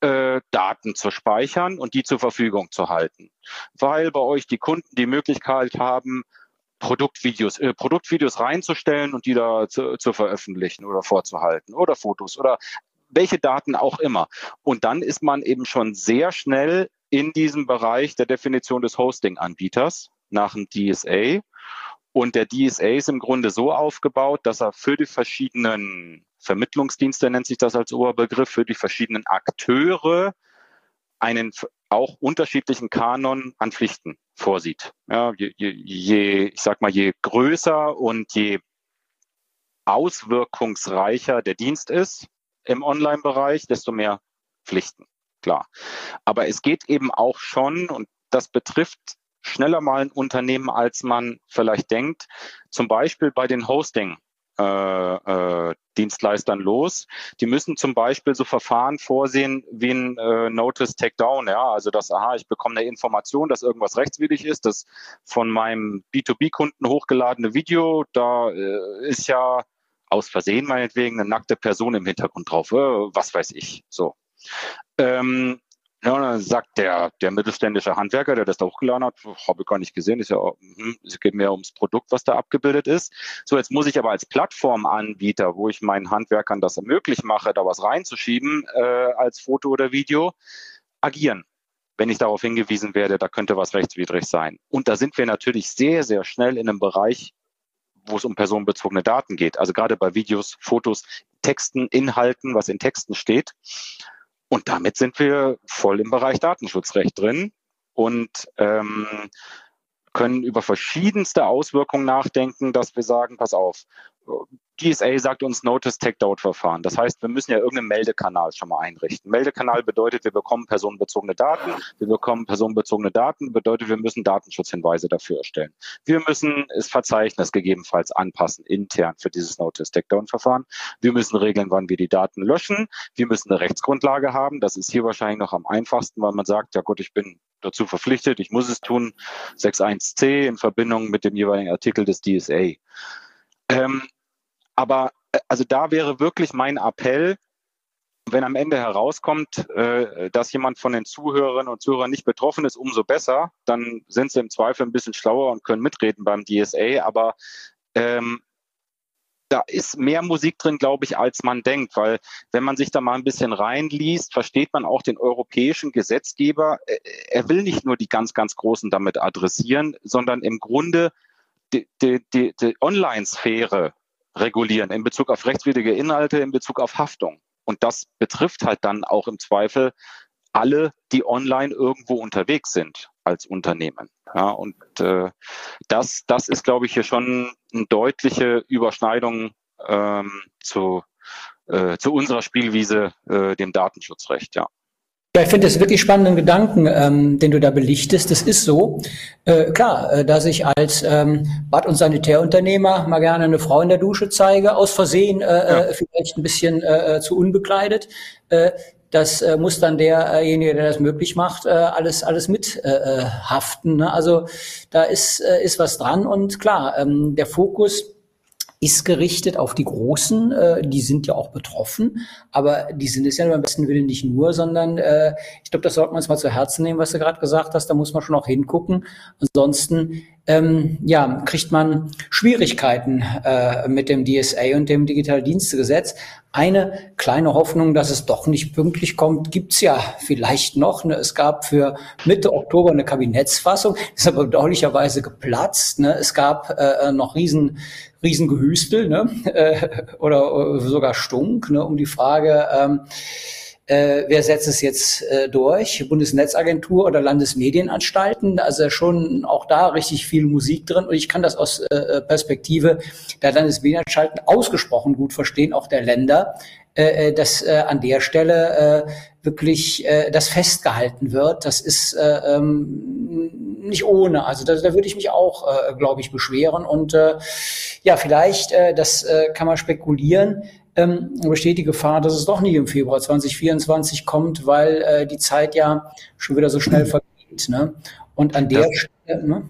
Speaker 4: äh, Daten zu speichern und die zur Verfügung zu halten. Weil bei euch die Kunden die Möglichkeit haben, Produktvideos, äh, Produktvideos reinzustellen und die da zu, zu veröffentlichen oder vorzuhalten oder Fotos oder welche Daten auch immer. Und dann ist man eben schon sehr schnell in diesem Bereich der Definition des Hosting-Anbieters nach dem DSA. Und der DSA ist im Grunde so aufgebaut, dass er für die verschiedenen Vermittlungsdienste, nennt sich das als Oberbegriff, für die verschiedenen Akteure einen auch unterschiedlichen Kanon an Pflichten vorsieht. Ja, je, je, ich sag mal, je größer und je auswirkungsreicher der Dienst ist im Online-Bereich, desto mehr Pflichten. Klar. Aber es geht eben auch schon, und das betrifft schneller mal ein Unternehmen, als man vielleicht denkt. Zum Beispiel bei den Hosting. Äh, äh, Dienstleistern los. Die müssen zum Beispiel so Verfahren vorsehen wie ein äh, Notice Takedown, ja, also dass, aha, ich bekomme eine Information, dass irgendwas rechtswidrig ist, das von meinem B2B-Kunden hochgeladene Video, da äh, ist ja aus Versehen meinetwegen eine nackte Person im Hintergrund drauf, äh, was weiß ich, so. Ähm, ja, und dann sagt der, der mittelständische Handwerker, der das da hochgeladen hat, habe ich gar nicht gesehen, ist ja, hm, es geht mehr ums Produkt, was da abgebildet ist. So, jetzt muss ich aber als Plattformanbieter, wo ich meinen Handwerkern das möglich mache, da was reinzuschieben äh, als Foto oder Video, agieren wenn ich darauf hingewiesen werde, da könnte was rechtswidrig sein. Und da sind wir natürlich sehr, sehr schnell in einem Bereich, wo es um personenbezogene Daten geht. Also gerade bei Videos, Fotos, Texten, Inhalten, was in Texten steht. Und damit sind wir voll im Bereich Datenschutzrecht drin und ähm, können über verschiedenste Auswirkungen nachdenken, dass wir sagen, pass auf, GSA sagt uns Notice Takedown-Verfahren. Das heißt, wir müssen ja irgendeinen Meldekanal schon mal einrichten. Meldekanal bedeutet, wir bekommen personenbezogene Daten. Wir bekommen personenbezogene Daten, bedeutet, wir müssen Datenschutzhinweise dafür erstellen. Wir müssen das Verzeichnis gegebenenfalls anpassen, intern für dieses Notice Takedown-Verfahren. Wir müssen regeln, wann wir die Daten löschen. Wir müssen eine Rechtsgrundlage haben. Das ist hier wahrscheinlich noch am einfachsten, weil man sagt, ja gut, ich bin dazu verpflichtet, ich muss es tun, 6.1c in Verbindung mit dem jeweiligen Artikel des DSA. Ähm, aber äh, also da wäre wirklich mein Appell, wenn am Ende herauskommt, äh, dass jemand von den Zuhörerinnen und Zuhörern nicht betroffen ist, umso besser. Dann sind sie im Zweifel ein bisschen schlauer und können mitreden beim DSA. Aber ähm, da ist mehr Musik drin, glaube ich, als man denkt, weil wenn man sich da mal ein bisschen reinliest, versteht man auch den europäischen Gesetzgeber. Er will nicht nur die ganz, ganz Großen damit adressieren, sondern im Grunde die, die, die, die Online-Sphäre regulieren in Bezug auf rechtswidrige Inhalte, in Bezug auf Haftung. Und das betrifft halt dann auch im Zweifel alle, die online irgendwo unterwegs sind als Unternehmen. Ja, und äh, das, das ist, glaube ich, hier schon eine deutliche Überschneidung ähm, zu, äh, zu unserer Spielwiese, äh, dem Datenschutzrecht, ja.
Speaker 2: Ja, ich finde das wirklich spannenden Gedanken, ähm, den du da belichtest. Das ist so. Äh, klar, äh, dass ich als ähm, Bad- und Sanitärunternehmer mal gerne eine Frau in der Dusche zeige, aus Versehen, äh, ja. Äh, vielleicht ein bisschen äh, äh, zu unbekleidet. Äh, das äh, muss dann derjenige, der das möglich macht, äh, alles alles mit äh, haften. Ne? Also da ist äh, ist was dran und klar, ähm, der Fokus ist gerichtet auf die Großen, äh, die sind ja auch betroffen, aber die sind es ja beim besten Willen nicht nur, sondern äh, ich glaube, das sollte man uns mal zu Herzen nehmen, was du gerade gesagt hast, da muss man schon auch hingucken. Ansonsten ähm, ja, kriegt man Schwierigkeiten äh, mit dem DSA und dem Digitaldienstegesetz. Eine kleine Hoffnung, dass es doch nicht pünktlich kommt, gibt's ja vielleicht noch. Ne? Es gab für Mitte Oktober eine Kabinettsfassung, ist aber bedauerlicherweise geplatzt. Ne? Es gab äh, noch riesen Riesengehüstel ne? äh, oder sogar Stunk ne? um die Frage, ähm, äh, wer setzt es jetzt äh, durch? Bundesnetzagentur oder Landesmedienanstalten? Also schon auch da richtig viel Musik drin. Und ich kann das aus äh, äh Perspektive der Landesmedienanstalten ausgesprochen gut verstehen, auch der Länder, äh, äh, dass äh, an der Stelle äh, wirklich äh, das festgehalten wird. Das ist äh, ähm, nicht ohne. Also da, da würde ich mich auch, äh, glaube ich, beschweren. Und äh, ja, vielleicht, äh, das äh, kann man spekulieren, ähm, besteht die Gefahr, dass es doch nie im Februar 2024 kommt, weil äh, die Zeit ja schon wieder so schnell vergeht. Ne? Und an der
Speaker 4: das, Stelle, ne?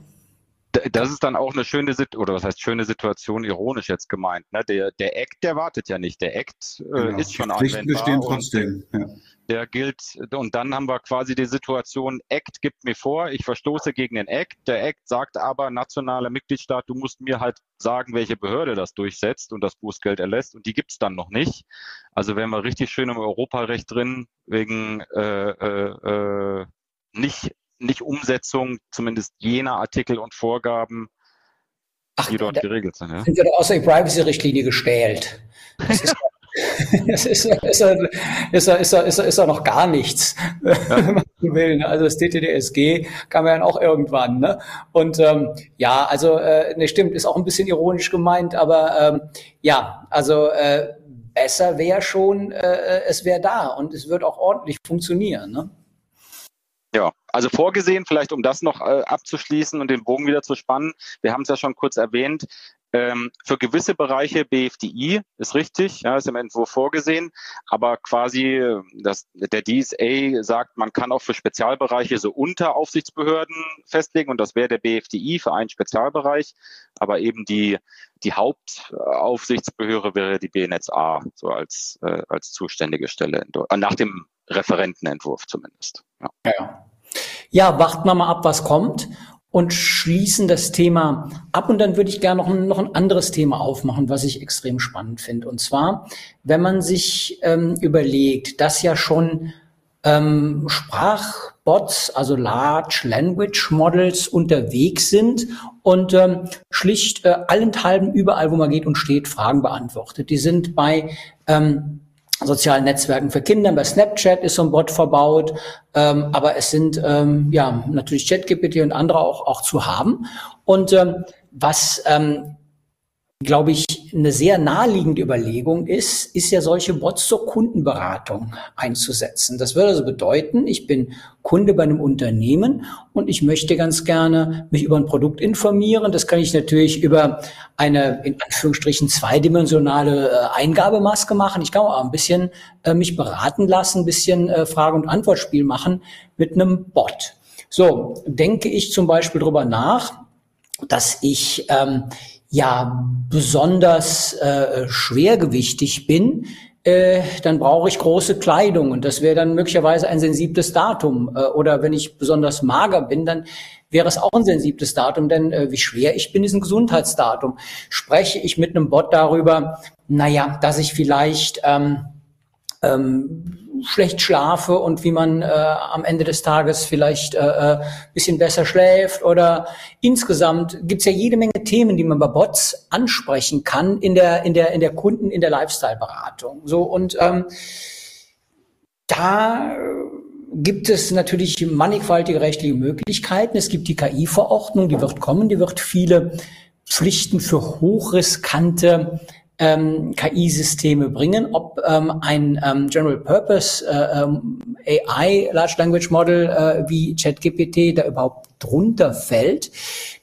Speaker 4: Das ist dann auch eine schöne Situation, oder was heißt schöne Situation, ironisch jetzt gemeint. Ne? Der, der Act, der wartet ja nicht. Der Act äh, genau. ist schon anwendbar. bestehen
Speaker 3: trotzdem. Ja
Speaker 4: der gilt, und dann haben wir quasi die Situation, Act gibt mir vor, ich verstoße gegen den Act. Der Act sagt aber, nationaler Mitgliedstaat, du musst mir halt sagen, welche Behörde das durchsetzt und das Bußgeld erlässt. Und die gibt's dann noch nicht. Also wären wir richtig schön im Europarecht drin, wegen äh, äh, äh nicht, nicht Umsetzung zumindest jener Artikel und Vorgaben,
Speaker 2: Ach, die dort geregelt sind. Ja? Sind wir doch außer die Privacy-Richtlinie gestählt. Das ist es ist, ist, ist, ist, ist, ist, ist ja noch gar nichts, ja. wenn man will. Ne? Also das TTDSG kam ja dann auch irgendwann. Ne? Und ähm, ja, also äh, ne, stimmt, ist auch ein bisschen ironisch gemeint, aber ähm, ja, also äh, besser wäre schon, äh, es wäre da und es wird auch ordentlich funktionieren. Ne?
Speaker 4: Ja, also vorgesehen, vielleicht um das noch äh, abzuschließen und den Bogen wieder zu spannen. Wir haben es ja schon kurz erwähnt. Ähm, für gewisse Bereiche BFDI ist richtig, ja, ist im Entwurf vorgesehen, aber quasi das, der DSA sagt, man kann auch für Spezialbereiche so Unteraufsichtsbehörden festlegen und das wäre der BFDI für einen Spezialbereich, aber eben die, die Hauptaufsichtsbehörde wäre die BNetzA, so als, äh, als zuständige Stelle, nach dem Referentenentwurf zumindest.
Speaker 2: Ja. ja. Ja, warten wir mal ab, was kommt und schließen das Thema ab. Und dann würde ich gerne noch ein, noch ein anderes Thema aufmachen, was ich extrem spannend finde. Und zwar, wenn man sich ähm, überlegt, dass ja schon ähm, Sprachbots, also Large Language Models unterwegs sind und ähm, schlicht äh, allenthalben überall, wo man geht und steht, Fragen beantwortet. Die sind bei ähm, sozialen Netzwerken für Kinder. Bei Snapchat ist so ein Bot verbaut, ähm, aber es sind ähm, ja natürlich ChatGPT und andere auch auch zu haben. Und ähm, was ähm, glaube ich, eine sehr naheliegende Überlegung ist, ist ja solche Bots zur Kundenberatung einzusetzen. Das würde also bedeuten, ich bin Kunde bei einem Unternehmen und ich möchte ganz gerne mich über ein Produkt informieren. Das kann ich natürlich über eine, in Anführungsstrichen, zweidimensionale äh, Eingabemaske machen. Ich kann auch ein bisschen äh, mich beraten lassen, ein bisschen äh, Frage- und Antwortspiel machen mit einem Bot. So, denke ich zum Beispiel drüber nach, dass ich ähm, ja besonders äh, schwergewichtig bin, äh, dann brauche ich große Kleidung und das wäre dann möglicherweise ein sensibles Datum. Äh, oder wenn ich besonders mager bin, dann wäre es auch ein sensibles Datum, denn äh, wie schwer ich bin, ist ein Gesundheitsdatum. Spreche ich mit einem Bot darüber, naja, dass ich vielleicht ähm, ähm, schlecht schlafe und wie man äh, am Ende des Tages vielleicht äh, äh, bisschen besser schläft oder insgesamt gibt's ja jede Menge Themen, die man bei Bots ansprechen kann in der in der in der Kunden in der Lifestyle-Beratung. So und ähm, da gibt es natürlich mannigfaltige rechtliche Möglichkeiten. Es gibt die KI-Verordnung, die wird kommen, die wird viele Pflichten für hochriskante ähm, KI-Systeme bringen, ob ähm, ein ähm, General Purpose äh, ähm, AI Large Language Model äh, wie ChatGPT da überhaupt drunter fällt,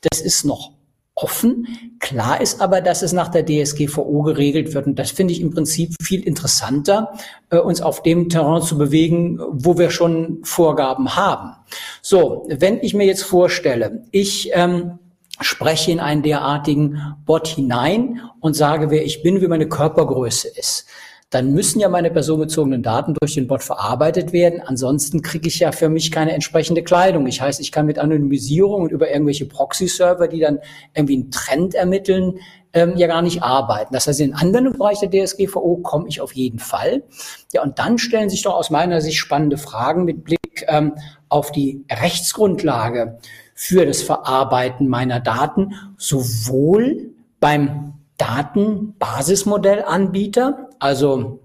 Speaker 2: das ist noch offen. Klar ist aber, dass es nach der DSGVO geregelt wird. Und das finde ich im Prinzip viel interessanter, äh, uns auf dem Terrain zu bewegen, wo wir schon Vorgaben haben. So, wenn ich mir jetzt vorstelle, ich ähm, spreche in einen derartigen Bot hinein und sage, wer ich bin, wie meine Körpergröße ist. Dann müssen ja meine personenbezogenen Daten durch den Bot verarbeitet werden. Ansonsten kriege ich ja für mich keine entsprechende Kleidung. Ich heißt, ich kann mit Anonymisierung und über irgendwelche Proxy-Server, die dann irgendwie einen Trend ermitteln, ähm, ja gar nicht arbeiten. Das heißt, in den Anwendungsbereich der DSGVO komme ich auf jeden Fall. Ja, und dann stellen sich doch aus meiner Sicht spannende Fragen mit Blick ähm, auf die Rechtsgrundlage für das Verarbeiten meiner Daten, sowohl beim Datenbasismodellanbieter, also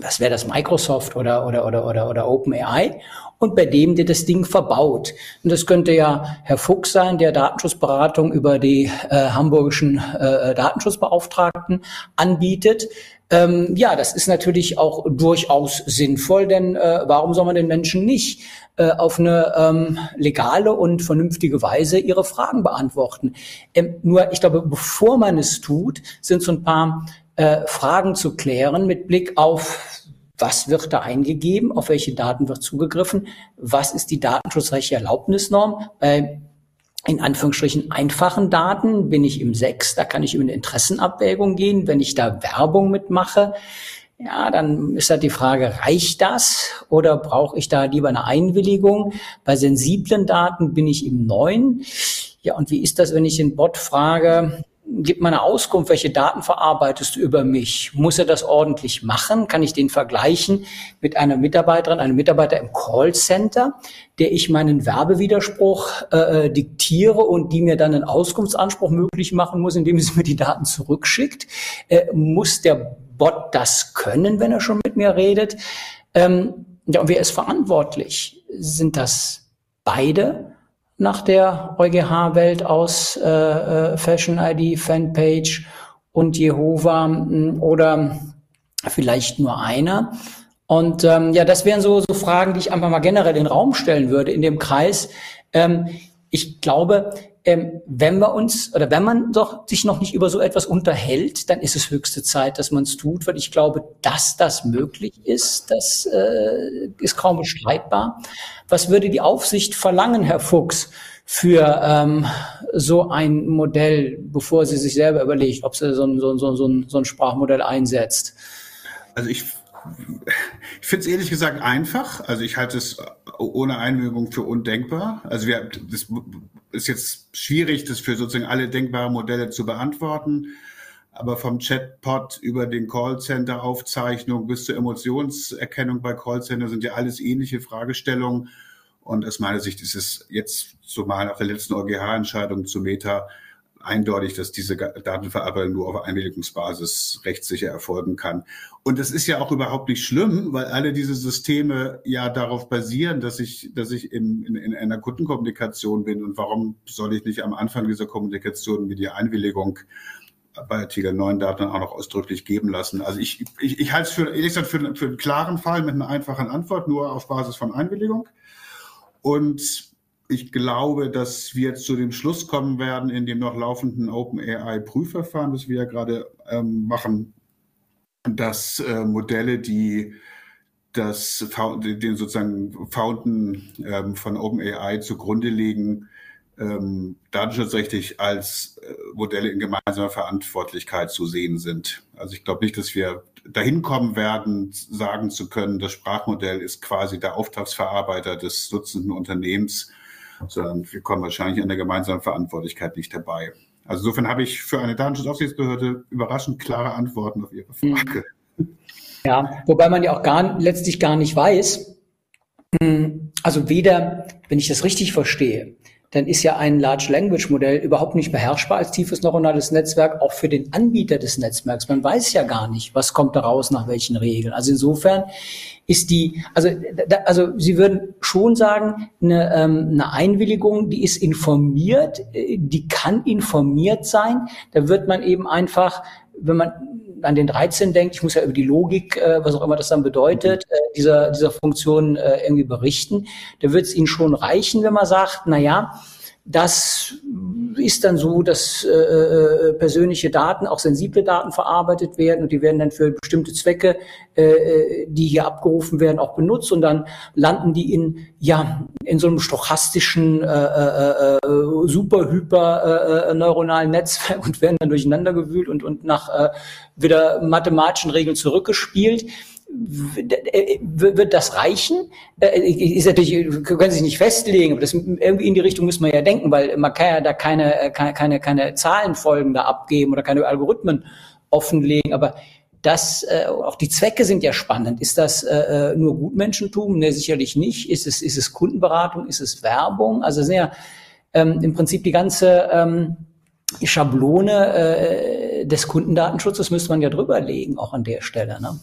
Speaker 2: das wäre das Microsoft oder, oder, oder, oder, oder OpenAI, und bei dem, der das Ding verbaut. Und das könnte ja Herr Fuchs sein, der Datenschutzberatung über die äh, hamburgischen äh, Datenschutzbeauftragten anbietet. Ähm, ja, das ist natürlich auch durchaus sinnvoll, denn äh, warum soll man den Menschen nicht äh, auf eine ähm, legale und vernünftige Weise ihre Fragen beantworten? Ähm, nur, ich glaube, bevor man es tut, sind so ein paar äh, Fragen zu klären mit Blick auf was wird da eingegeben, auf welche Daten wird zugegriffen, was ist die datenschutzrechtliche Erlaubnisnorm. Bei in Anführungsstrichen einfachen Daten bin ich im 6, da kann ich über eine Interessenabwägung gehen. Wenn ich da Werbung mitmache, ja, dann ist halt die Frage, reicht das oder brauche ich da lieber eine Einwilligung? Bei sensiblen Daten bin ich im 9. Ja, und wie ist das, wenn ich den Bot frage, gib mal eine Auskunft, welche Daten verarbeitest du über mich? Muss er das ordentlich machen? Kann ich den vergleichen mit einer Mitarbeiterin, einem Mitarbeiter im Callcenter, der ich meinen Werbewiderspruch äh, äh, diktiere und die mir dann einen Auskunftsanspruch möglich machen muss, indem sie mir die Daten zurückschickt? Äh, muss der Bot das können, wenn er schon mit mir redet? Ähm, ja, und wer ist verantwortlich? Sind das beide? Nach der EuGH-Welt aus äh, äh Fashion ID, Fanpage und Jehova hm, oder vielleicht nur einer. Und ähm, ja, das wären so, so Fragen, die ich einfach mal generell in den Raum stellen würde in dem Kreis. Ähm, ich glaube, ähm, wenn wir uns oder wenn man doch sich noch nicht über so etwas unterhält, dann ist es höchste Zeit, dass man es tut, weil ich glaube, dass das möglich ist, das äh, ist kaum bestreitbar. Was würde die Aufsicht verlangen, Herr Fuchs, für ähm, so ein Modell, bevor sie sich selber überlegt, ob sie so ein, so, so, so ein, so ein Sprachmodell einsetzt?
Speaker 3: Also ich ich finde es ehrlich gesagt einfach. Also ich halte es ohne Einwirkung für undenkbar. Also wir, das ist jetzt schwierig, das für sozusagen alle denkbaren Modelle zu beantworten. Aber vom Chatbot über den Callcenter-Aufzeichnung bis zur Emotionserkennung bei Callcenter sind ja alles ähnliche Fragestellungen. Und aus meiner Sicht ist es jetzt, zumal nach der letzten EuGH-Entscheidung zu Meta, eindeutig, dass diese Datenverarbeitung nur auf Einwilligungsbasis rechtssicher erfolgen kann. Und das ist ja auch überhaupt nicht schlimm, weil alle diese Systeme ja darauf basieren, dass ich, dass ich in, in, in einer Kundenkommunikation bin. Und warum soll ich nicht am Anfang dieser Kommunikation mir die Einwilligung bei Artikel 9 Daten auch noch ausdrücklich geben lassen? Also ich, ich, ich halte es für, ehrlich gesagt, für, für einen klaren Fall mit einer einfachen Antwort, nur auf Basis von Einwilligung. Und ich glaube, dass wir zu dem Schluss kommen werden in dem noch laufenden OpenAI-Prüfverfahren, das wir ja gerade ähm, machen, dass äh, Modelle, die das, den sozusagen Fountain ähm, von OpenAI zugrunde legen, ähm, datenschutzrechtlich als äh, Modelle in gemeinsamer Verantwortlichkeit zu sehen sind. Also ich glaube nicht, dass wir dahin kommen werden, sagen zu können, das Sprachmodell ist quasi der Auftragsverarbeiter des nutzenden Unternehmens sondern wir kommen wahrscheinlich an der gemeinsamen Verantwortlichkeit nicht dabei. Also insofern habe ich für eine Datenschutzaufsichtsbehörde überraschend klare Antworten auf Ihre Frage.
Speaker 2: Ja, wobei man ja auch gar, letztlich gar nicht weiß, hm, also weder, wenn ich das richtig verstehe, dann ist ja ein Large Language Modell überhaupt nicht beherrschbar als tiefes neuronales Netzwerk, auch für den Anbieter des Netzwerks. Man weiß ja gar nicht, was kommt daraus nach welchen Regeln. Also insofern ist die, also, da, also Sie würden schon sagen, eine, ähm, eine Einwilligung, die ist informiert, äh, die kann informiert sein. Da wird man eben einfach, wenn man an den 13 denkt, ich muss ja über die Logik, äh, was auch immer das dann bedeutet, äh, dieser, dieser Funktion äh, irgendwie berichten, da wird es Ihnen schon reichen, wenn man sagt, na ja, das ist dann so, dass äh, äh, persönliche Daten, auch sensible Daten verarbeitet werden und die werden dann für bestimmte Zwecke, äh, äh, die hier abgerufen werden, auch benutzt und dann landen die in ja in so einem stochastischen äh, äh, äh, super hyper äh, neuronalen Netzwerk und werden dann durcheinander gewühlt und und nach äh, wieder mathematischen Regeln zurückgespielt wird das reichen? Äh, ist natürlich, können sich nicht festlegen, aber das irgendwie in die Richtung müssen wir ja denken, weil man kann ja da keine, äh, keine, keine, Zahlenfolgen da abgeben oder keine Algorithmen offenlegen, aber das, äh, auch die Zwecke sind ja spannend. Ist das nur Gutmenschentum? Ne, sicherlich nicht. Ist es, ist es Kundenberatung? Ist es Werbung? Also sind ja ähm, im Prinzip die ganze ähm, Schablone äh, des Kundendatenschutzes müsste man ja drüberlegen, auch an der Stelle. Ne?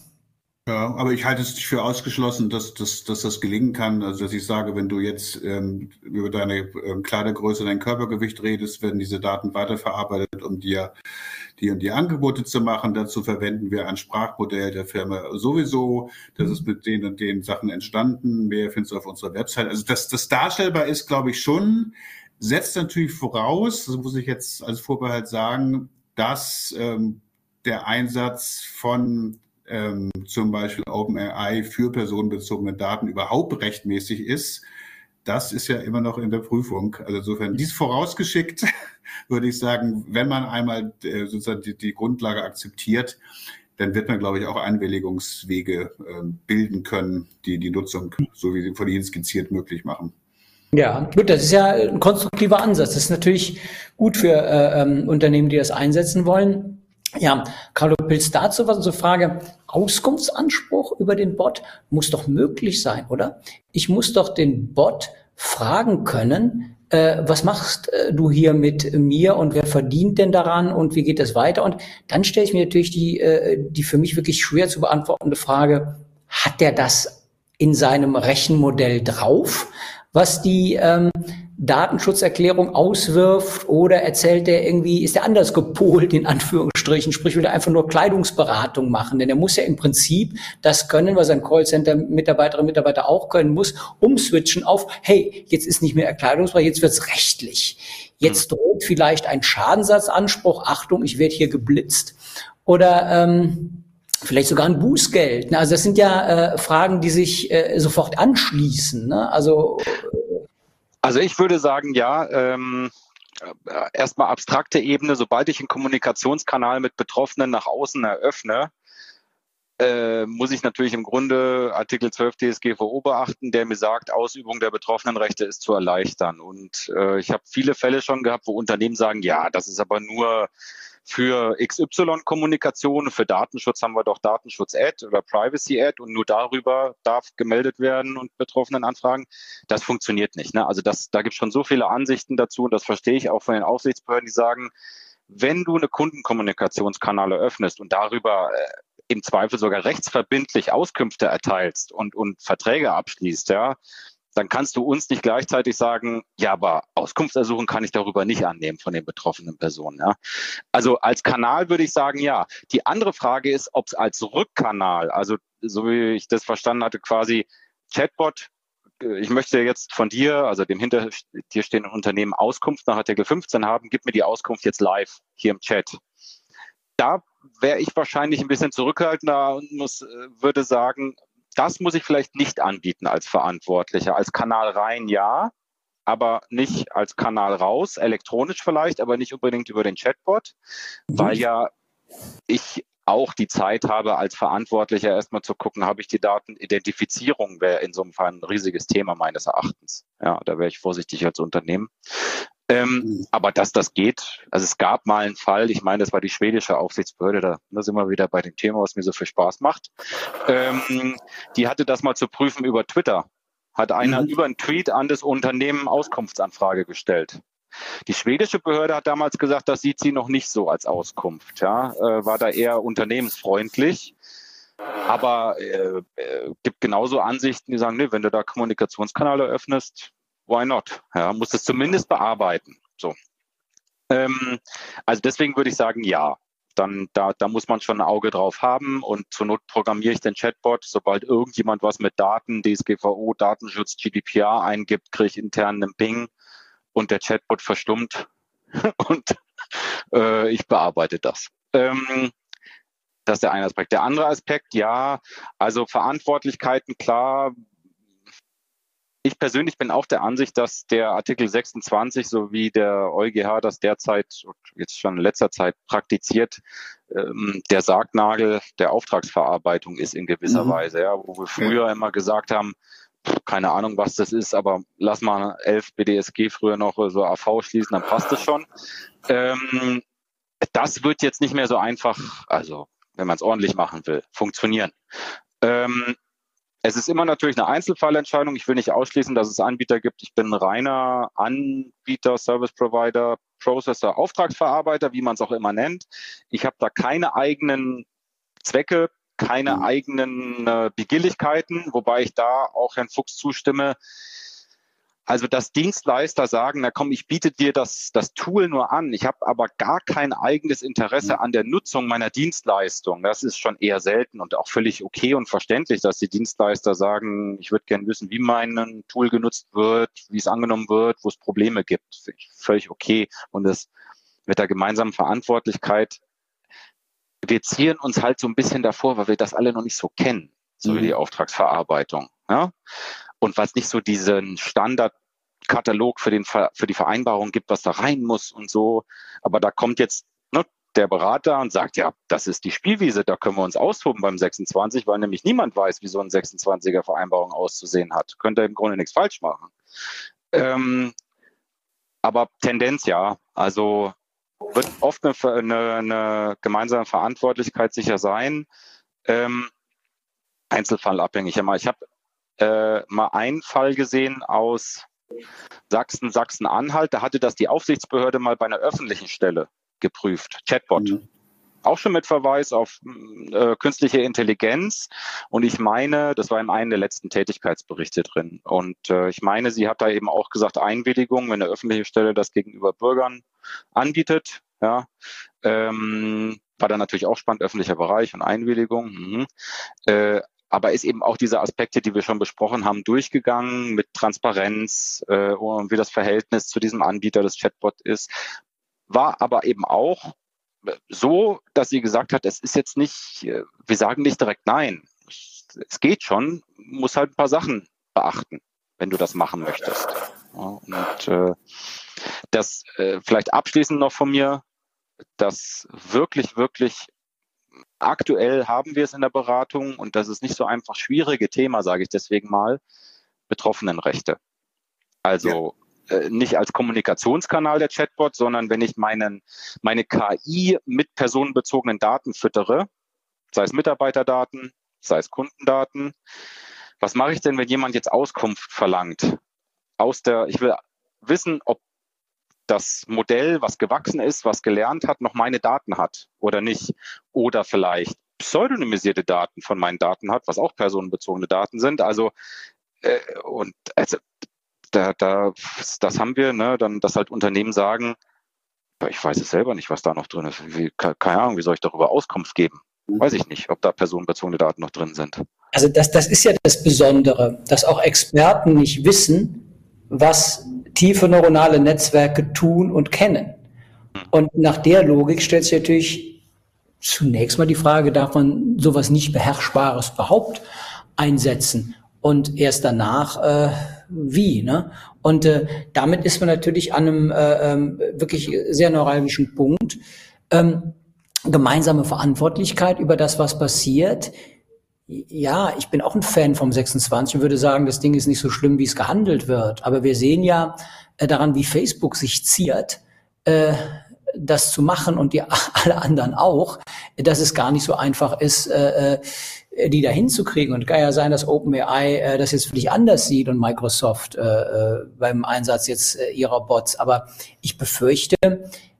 Speaker 3: Ja, aber ich halte es nicht für ausgeschlossen, dass, dass, dass das gelingen kann. Also dass ich sage, wenn du jetzt ähm, über deine ähm, Kleidergröße, dein Körpergewicht redest, werden diese Daten weiterverarbeitet, um dir die und die Angebote zu machen. Dazu verwenden wir ein Sprachmodell der Firma sowieso. Das ist mit den und den Sachen entstanden. Mehr findest du auf unserer Website. Also dass das darstellbar ist, glaube ich schon. Setzt natürlich voraus, das muss ich jetzt als Vorbehalt sagen, dass ähm, der Einsatz von ähm, zum Beispiel OpenAI für personenbezogene Daten überhaupt rechtmäßig ist, das ist ja immer noch in der Prüfung. Also insofern dies vorausgeschickt, würde ich sagen, wenn man einmal äh, sozusagen die, die, Grundlage akzeptiert, dann wird man, glaube ich, auch Einwilligungswege äh, bilden können, die die Nutzung, so wie sie von Ihnen skizziert, möglich machen.
Speaker 2: Ja, gut, das ist ja ein konstruktiver Ansatz. Das ist natürlich gut für äh, ähm, Unternehmen, die das einsetzen wollen. Ja, Carlo Pilz dazu was unsere Frage. Auskunftsanspruch über den Bot muss doch möglich sein, oder? Ich muss doch den Bot fragen können, äh, was machst äh, du hier mit mir und wer verdient denn daran und wie geht es weiter? Und dann stelle ich mir natürlich die, äh, die für mich wirklich schwer zu beantwortende Frage, hat der das in seinem Rechenmodell drauf, was die ähm, Datenschutzerklärung auswirft oder erzählt er irgendwie, ist er anders gepolt in Anführungsstrichen, sprich will er einfach nur Kleidungsberatung machen, denn er muss ja im Prinzip das können, was ein Callcenter-Mitarbeiterin Mitarbeiter auch können muss, umswitchen auf, hey, jetzt ist nicht mehr Erkleidungsbereich, jetzt wird's rechtlich. Jetzt hm. droht vielleicht ein Schadensersatzanspruch, Achtung, ich werde hier geblitzt. Oder ähm, vielleicht sogar ein Bußgeld. Also das sind ja äh, Fragen, die sich äh, sofort anschließen. Ne? Also
Speaker 4: also ich würde sagen, ja. Ähm, äh, erstmal abstrakte Ebene, sobald ich einen Kommunikationskanal mit Betroffenen nach außen eröffne, äh, muss ich natürlich im Grunde Artikel 12 DSGVO beachten, der mir sagt, Ausübung der Betroffenenrechte ist zu erleichtern. Und äh, ich habe viele Fälle schon gehabt, wo Unternehmen sagen, ja, das ist aber nur für XY-Kommunikation, für Datenschutz haben wir doch Datenschutz-Ad oder Privacy-Ad und nur darüber darf gemeldet werden und Betroffenen anfragen. Das funktioniert nicht. Ne? Also das, da gibt es schon so viele Ansichten dazu und das verstehe ich auch von den Aufsichtsbehörden, die sagen, wenn du eine Kundenkommunikationskanal öffnest und darüber äh, im Zweifel sogar rechtsverbindlich Auskünfte erteilst und, und Verträge abschließt, ja, dann kannst du uns nicht gleichzeitig sagen, ja, aber Auskunftsersuchen kann ich darüber nicht annehmen von den betroffenen Personen. Ja? Also als Kanal würde ich sagen, ja. Die andere Frage ist, ob es als Rückkanal, also so wie ich das verstanden hatte, quasi Chatbot äh, ich möchte jetzt von dir, also dem hinter dir stehenden Unternehmen, Auskunft nach Artikel 15 haben. Gib mir die Auskunft jetzt live hier im Chat. Da wäre ich wahrscheinlich ein bisschen zurückhaltender und muss, äh, würde sagen, das muss ich vielleicht nicht anbieten als Verantwortlicher. Als Kanal rein ja, aber nicht als Kanal raus, elektronisch vielleicht, aber nicht unbedingt über den Chatbot, weil ja ich auch die Zeit habe, als Verantwortlicher erstmal zu gucken, habe ich die Datenidentifizierung, wäre in so einem Fall ein riesiges Thema meines Erachtens. Ja, da wäre ich vorsichtig als Unternehmen. Ähm, mhm. aber dass das geht, also es gab mal einen Fall, ich meine, das war die schwedische Aufsichtsbehörde, da, da sind wir wieder bei dem Thema, was mir so viel Spaß macht. Ähm, die hatte das mal zu prüfen über Twitter. Hat einer mhm. über einen Tweet an das Unternehmen Auskunftsanfrage gestellt. Die schwedische Behörde hat damals gesagt, das sieht sie noch nicht so als Auskunft. Ja, äh, war da eher unternehmensfreundlich. Aber äh, äh, gibt genauso Ansichten, die sagen, nee, wenn du da Kommunikationskanäle öffnest, why not? Ja, muss es zumindest bearbeiten. So. Ähm, also deswegen würde ich sagen, ja. Dann da, da muss man schon ein Auge drauf haben und zur Not programmiere ich den Chatbot. Sobald irgendjemand was mit Daten, DSGVO, Datenschutz, GDPR eingibt, kriege ich intern einen Ping und der Chatbot verstummt und äh, ich bearbeite das. Ähm, das ist der eine Aspekt. Der andere Aspekt, ja, also Verantwortlichkeiten, klar. Ich persönlich bin auch der Ansicht, dass der Artikel 26 sowie der EuGH das derzeit, jetzt schon in letzter Zeit praktiziert, ähm, der Sargnagel der Auftragsverarbeitung ist in gewisser mhm. Weise. Ja, wo wir früher immer gesagt haben, keine Ahnung, was das ist, aber lass mal 11 BDSG früher noch so AV schließen, dann passt es schon. Ähm, das wird jetzt nicht mehr so einfach, also wenn man es ordentlich machen will, funktionieren. Ähm, es ist immer natürlich eine Einzelfallentscheidung. Ich will nicht ausschließen, dass es Anbieter gibt. Ich bin reiner Anbieter, Service Provider, Processor, Auftragsverarbeiter, wie man es auch immer nennt. Ich habe da keine eigenen Zwecke keine mhm. eigenen äh, Begilligkeiten, wobei ich da auch Herrn Fuchs zustimme. Also dass Dienstleister sagen, na komm, ich biete dir das, das Tool nur an, ich habe aber gar kein eigenes Interesse mhm. an der Nutzung meiner Dienstleistung. Das ist schon eher selten und auch völlig okay und verständlich, dass die Dienstleister sagen, ich würde gerne wissen, wie mein Tool genutzt wird, wie es angenommen wird, wo es Probleme gibt. Völlig okay. Und das mit der gemeinsamen Verantwortlichkeit wir ziehen uns halt so ein bisschen davor, weil wir das alle noch nicht so kennen, so wie die mhm. Auftragsverarbeitung. Ja? Und was nicht so diesen Standardkatalog für, den, für die Vereinbarung gibt, was da rein muss und so. Aber da kommt jetzt ne, der Berater und sagt, ja, das ist die Spielwiese, da können wir uns austoben beim 26, weil nämlich niemand weiß, wie so ein 26er Vereinbarung auszusehen hat. Könnte im Grunde nichts falsch machen. Ähm, aber Tendenz ja. Also wird oft eine, eine, eine gemeinsame Verantwortlichkeit sicher sein. Ähm, einzelfallabhängig. Ich habe äh, mal einen Fall gesehen aus Sachsen, Sachsen-Anhalt. Da hatte das die Aufsichtsbehörde mal bei einer öffentlichen Stelle geprüft. Chatbot. Mhm. Auch schon mit Verweis auf äh, künstliche Intelligenz. Und ich meine, das war in einem der letzten Tätigkeitsberichte drin. Und äh, ich meine, sie hat da eben auch gesagt, Einwilligung, wenn eine öffentliche Stelle das gegenüber Bürgern anbietet. Ja, ähm, war dann natürlich auch spannend, öffentlicher Bereich und Einwilligung. Mhm. Äh, aber ist eben auch diese Aspekte, die wir schon besprochen haben, durchgegangen mit Transparenz äh, und wie das Verhältnis zu diesem Anbieter des Chatbot ist. War aber eben auch so, dass sie gesagt hat, es ist jetzt nicht, äh, wir sagen nicht direkt nein. Es geht schon, muss halt ein paar Sachen beachten, wenn du das machen möchtest. Ja, und äh, das äh, vielleicht abschließend noch von mir, das wirklich, wirklich aktuell haben wir es in der Beratung und das ist nicht so einfach schwierige Thema, sage ich deswegen mal, Betroffenenrechte. Also ja. äh, nicht als Kommunikationskanal der Chatbot, sondern wenn ich meinen, meine KI mit personenbezogenen Daten füttere, sei es Mitarbeiterdaten, sei es Kundendaten, was mache ich denn, wenn jemand jetzt Auskunft verlangt? Aus der, ich will wissen, ob das Modell, was gewachsen ist, was gelernt hat, noch meine Daten hat oder nicht. Oder vielleicht pseudonymisierte Daten von meinen Daten hat, was auch personenbezogene Daten sind. Also äh, und also, da, da, das haben wir, ne, dann, dass halt Unternehmen sagen, ich weiß es selber nicht, was da noch drin ist. Wie, keine Ahnung, wie soll ich darüber Auskunft geben? Weiß ich nicht, ob da personenbezogene Daten noch drin sind.
Speaker 2: Also das, das ist ja das Besondere, dass auch Experten nicht wissen, was tiefe neuronale Netzwerke tun und kennen. Und nach der Logik stellt sich natürlich zunächst mal die Frage, darf man sowas nicht Beherrschbares überhaupt einsetzen? Und erst danach, äh, wie? Ne? Und äh, damit ist man natürlich an einem äh, ähm, wirklich sehr neuralgischen Punkt. Ähm, gemeinsame Verantwortlichkeit über das, was passiert. Ja, ich bin auch ein Fan vom 26 und würde sagen, das Ding ist nicht so schlimm, wie es gehandelt wird. Aber wir sehen ja äh, daran, wie Facebook sich ziert, äh, das zu machen und die alle anderen auch, dass es gar nicht so einfach ist, äh, äh, die da hinzukriegen. Und kann ja sein, dass OpenAI äh, das jetzt völlig anders sieht und Microsoft äh, äh beim Einsatz jetzt ihrer Bots. Aber ich befürchte,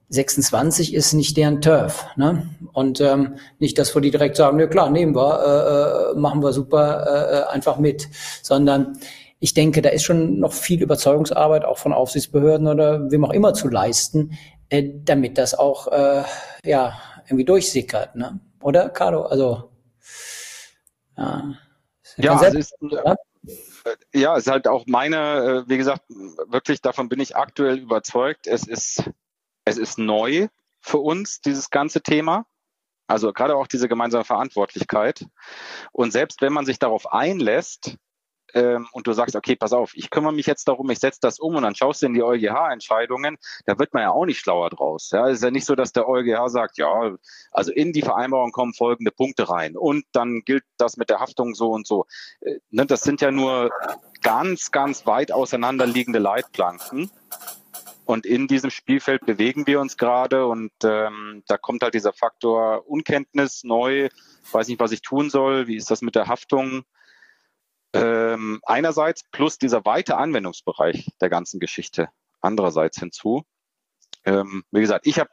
Speaker 2: 26 ist nicht deren Turf. Ne? Und ähm, nicht, dass wir die direkt sagen, ne klar, nehmen wir, äh, äh, machen wir super äh, äh, einfach mit, sondern ich denke, da ist schon noch viel Überzeugungsarbeit auch von Aufsichtsbehörden oder wem auch immer zu leisten, äh, damit das auch äh, ja irgendwie durchsickert, ne? Oder, Carlo? Also
Speaker 4: ja, ja, also ist, ja? ja, ist halt auch meine, äh, wie gesagt, wirklich davon bin ich aktuell überzeugt. Es ist es ist neu für uns, dieses ganze Thema. Also gerade auch diese gemeinsame Verantwortlichkeit. Und selbst wenn man sich darauf einlässt, ähm, und du sagst, okay, pass auf, ich kümmere mich jetzt darum, ich setze das um und dann schaust du in die EuGH-Entscheidungen, da wird man ja auch nicht schlauer draus. Ja, es ist ja nicht so, dass der EuGH sagt, ja, also in die Vereinbarung kommen folgende Punkte rein und dann gilt das mit der Haftung so und so. Äh, ne, das sind ja nur ganz, ganz weit auseinanderliegende Leitplanken. Und in diesem Spielfeld bewegen wir uns gerade und ähm, da kommt halt dieser Faktor Unkenntnis neu, weiß nicht, was ich tun soll, wie ist das mit der Haftung. Ähm, einerseits plus dieser weite Anwendungsbereich der ganzen Geschichte andererseits hinzu. Ähm, wie gesagt, ich habe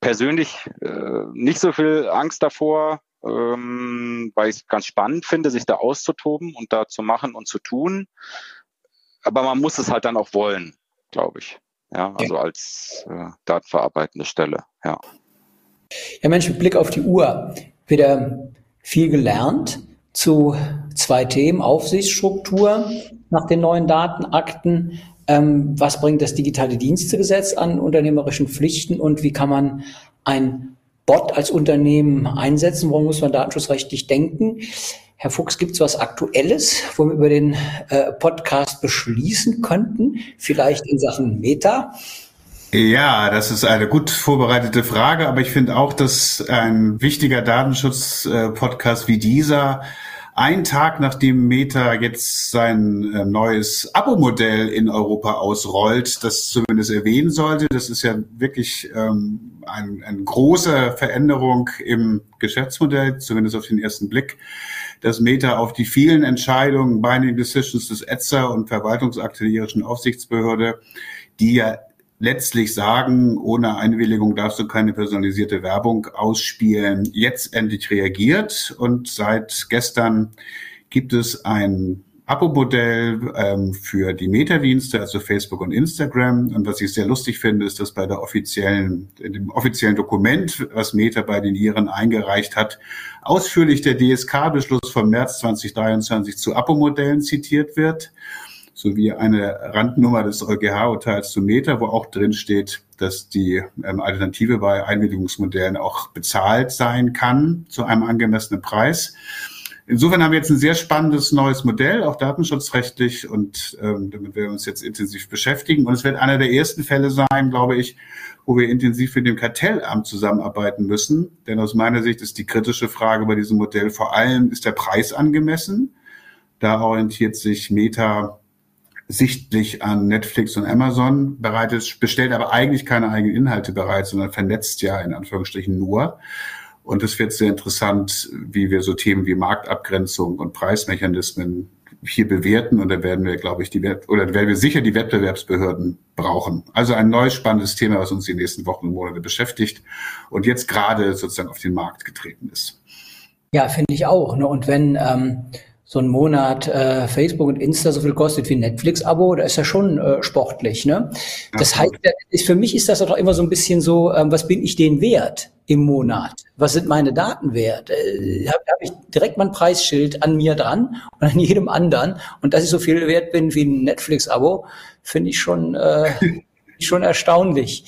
Speaker 4: persönlich äh, nicht so viel Angst davor, ähm, weil ich es ganz spannend finde, sich da auszutoben und da zu machen und zu tun. Aber man muss es halt dann auch wollen, glaube ich. Ja, also ja. als äh, datenverarbeitende Stelle, ja.
Speaker 2: Ja, Mensch, mit Blick auf die Uhr, wieder viel gelernt zu zwei Themen, Aufsichtsstruktur nach den neuen Datenakten. Ähm, was bringt das digitale Dienstegesetz an unternehmerischen Pflichten und wie kann man ein Bot als Unternehmen einsetzen? Warum muss man datenschutzrechtlich denken? Herr Fuchs, gibt es was Aktuelles, wo wir über den äh, Podcast beschließen könnten? Vielleicht in Sachen Meta?
Speaker 3: Ja, das ist eine gut vorbereitete Frage, aber ich finde auch, dass ein wichtiger Datenschutz-Podcast wie dieser ein Tag nachdem Meta jetzt sein äh, neues Abo-Modell in Europa ausrollt, das zumindest erwähnen sollte. Das ist ja wirklich ähm, ein, eine große Veränderung im Geschäftsmodell, zumindest auf den ersten Blick dass Meta auf die vielen Entscheidungen, Binding Decisions des ETSA und Verwaltungsakte Aufsichtsbehörde, die ja letztlich sagen, ohne Einwilligung darfst du keine personalisierte Werbung ausspielen, jetzt endlich reagiert. Und seit gestern gibt es ein Abo-Modell ähm, für die Meta-Dienste, also Facebook und Instagram. Und was ich sehr lustig finde, ist, dass bei der offiziellen, dem offiziellen Dokument, was Meta bei den Iren eingereicht hat, ausführlich der DSK-Beschluss vom März 2023 zu Abo-Modellen zitiert wird, sowie eine Randnummer des EuGH-Urteils zu Meta, wo auch drin steht, dass die ähm, Alternative bei Einwilligungsmodellen auch bezahlt sein kann zu einem angemessenen Preis. Insofern haben wir jetzt ein sehr spannendes neues Modell, auch datenschutzrechtlich, und ähm, damit werden wir uns jetzt intensiv beschäftigen. Und es wird einer der ersten Fälle sein, glaube ich, wo wir intensiv mit dem Kartellamt zusammenarbeiten müssen. Denn aus meiner Sicht ist die kritische Frage bei diesem Modell vor allem, ist der Preis angemessen? Da orientiert sich Meta sichtlich an Netflix und Amazon bereitet, bestellt aber eigentlich keine eigenen Inhalte bereit, sondern vernetzt ja in Anführungsstrichen nur. Und es wird sehr interessant, wie wir so Themen wie Marktabgrenzung und Preismechanismen hier bewerten. Und da werden wir, glaube ich, die oder werden wir sicher die Wettbewerbsbehörden brauchen. Also ein neues spannendes Thema, was uns die nächsten Wochen und Monate beschäftigt und jetzt gerade sozusagen auf den Markt getreten ist.
Speaker 2: Ja, finde ich auch. Ne? Und wenn ähm, so ein Monat äh, Facebook und Insta so viel kostet wie ein Netflix-Abo, da ist ja schon äh, sportlich. Ne? Das heißt, ist, für mich ist das doch immer so ein bisschen so, ähm, was bin ich denen wert? im Monat? Was sind meine Daten wert? Äh, Habe hab ich direkt mein Preisschild an mir dran und an jedem anderen. Und dass ich so viel wert bin wie ein Netflix-Abo, finde ich schon, äh, schon erstaunlich.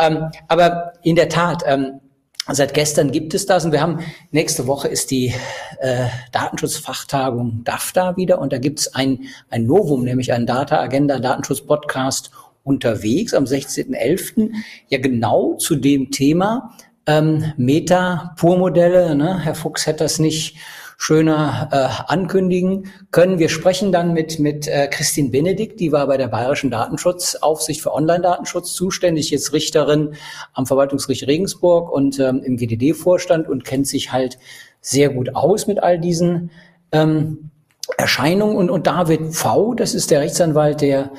Speaker 2: Ähm, aber in der Tat, ähm, Seit gestern gibt es das und wir haben nächste Woche ist die äh, Datenschutzfachtagung DAFTA wieder und da gibt es ein, ein Novum, nämlich ein Data Agenda Datenschutz Podcast unterwegs am 16.11. ja genau zu dem Thema, ähm, Meta-Pur-Modelle. Ne? Herr Fuchs hätte das nicht schöner äh, ankündigen können. Wir sprechen dann mit, mit äh, Christine Benedikt, die war bei der Bayerischen Datenschutzaufsicht für Online-Datenschutz zuständig, jetzt Richterin am Verwaltungsgericht Regensburg und ähm, im GDD-Vorstand und kennt sich halt sehr gut aus mit all diesen ähm, Erscheinungen. Und, und David V., das ist der Rechtsanwalt, der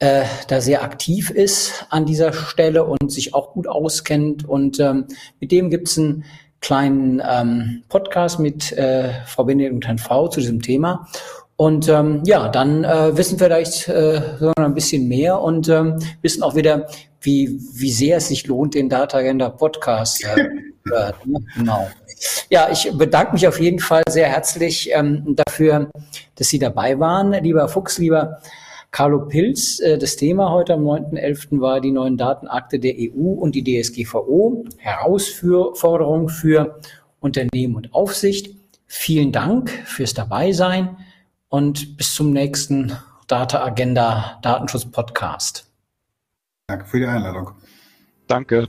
Speaker 2: äh, da sehr aktiv ist an dieser Stelle und sich auch gut auskennt. Und ähm, mit dem gibt es ein kleinen ähm, Podcast mit äh, Frau Benedikt und Herrn V zu diesem Thema. Und ähm, ja, dann äh, wissen wir vielleicht äh, ein bisschen mehr und ähm, wissen auch wieder, wie, wie sehr es sich lohnt, den Data Agenda Podcast äh, äh, Genau. Ja, ich bedanke mich auf jeden Fall sehr herzlich ähm, dafür, dass Sie dabei waren, lieber Fuchs, lieber Carlo Pilz, äh, das Thema heute am 9.11. war die neuen Datenakte der EU und die DSGVO, Herausforderung für Unternehmen und Aufsicht. Vielen Dank fürs Dabeisein und bis zum nächsten Data Agenda Datenschutz Podcast.
Speaker 3: Danke für die Einladung.
Speaker 4: Danke.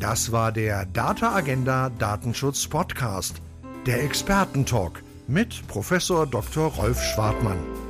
Speaker 1: Das war der Data Agenda Datenschutz Podcast, der Expertentalk mit Professor Dr. Rolf Schwartmann.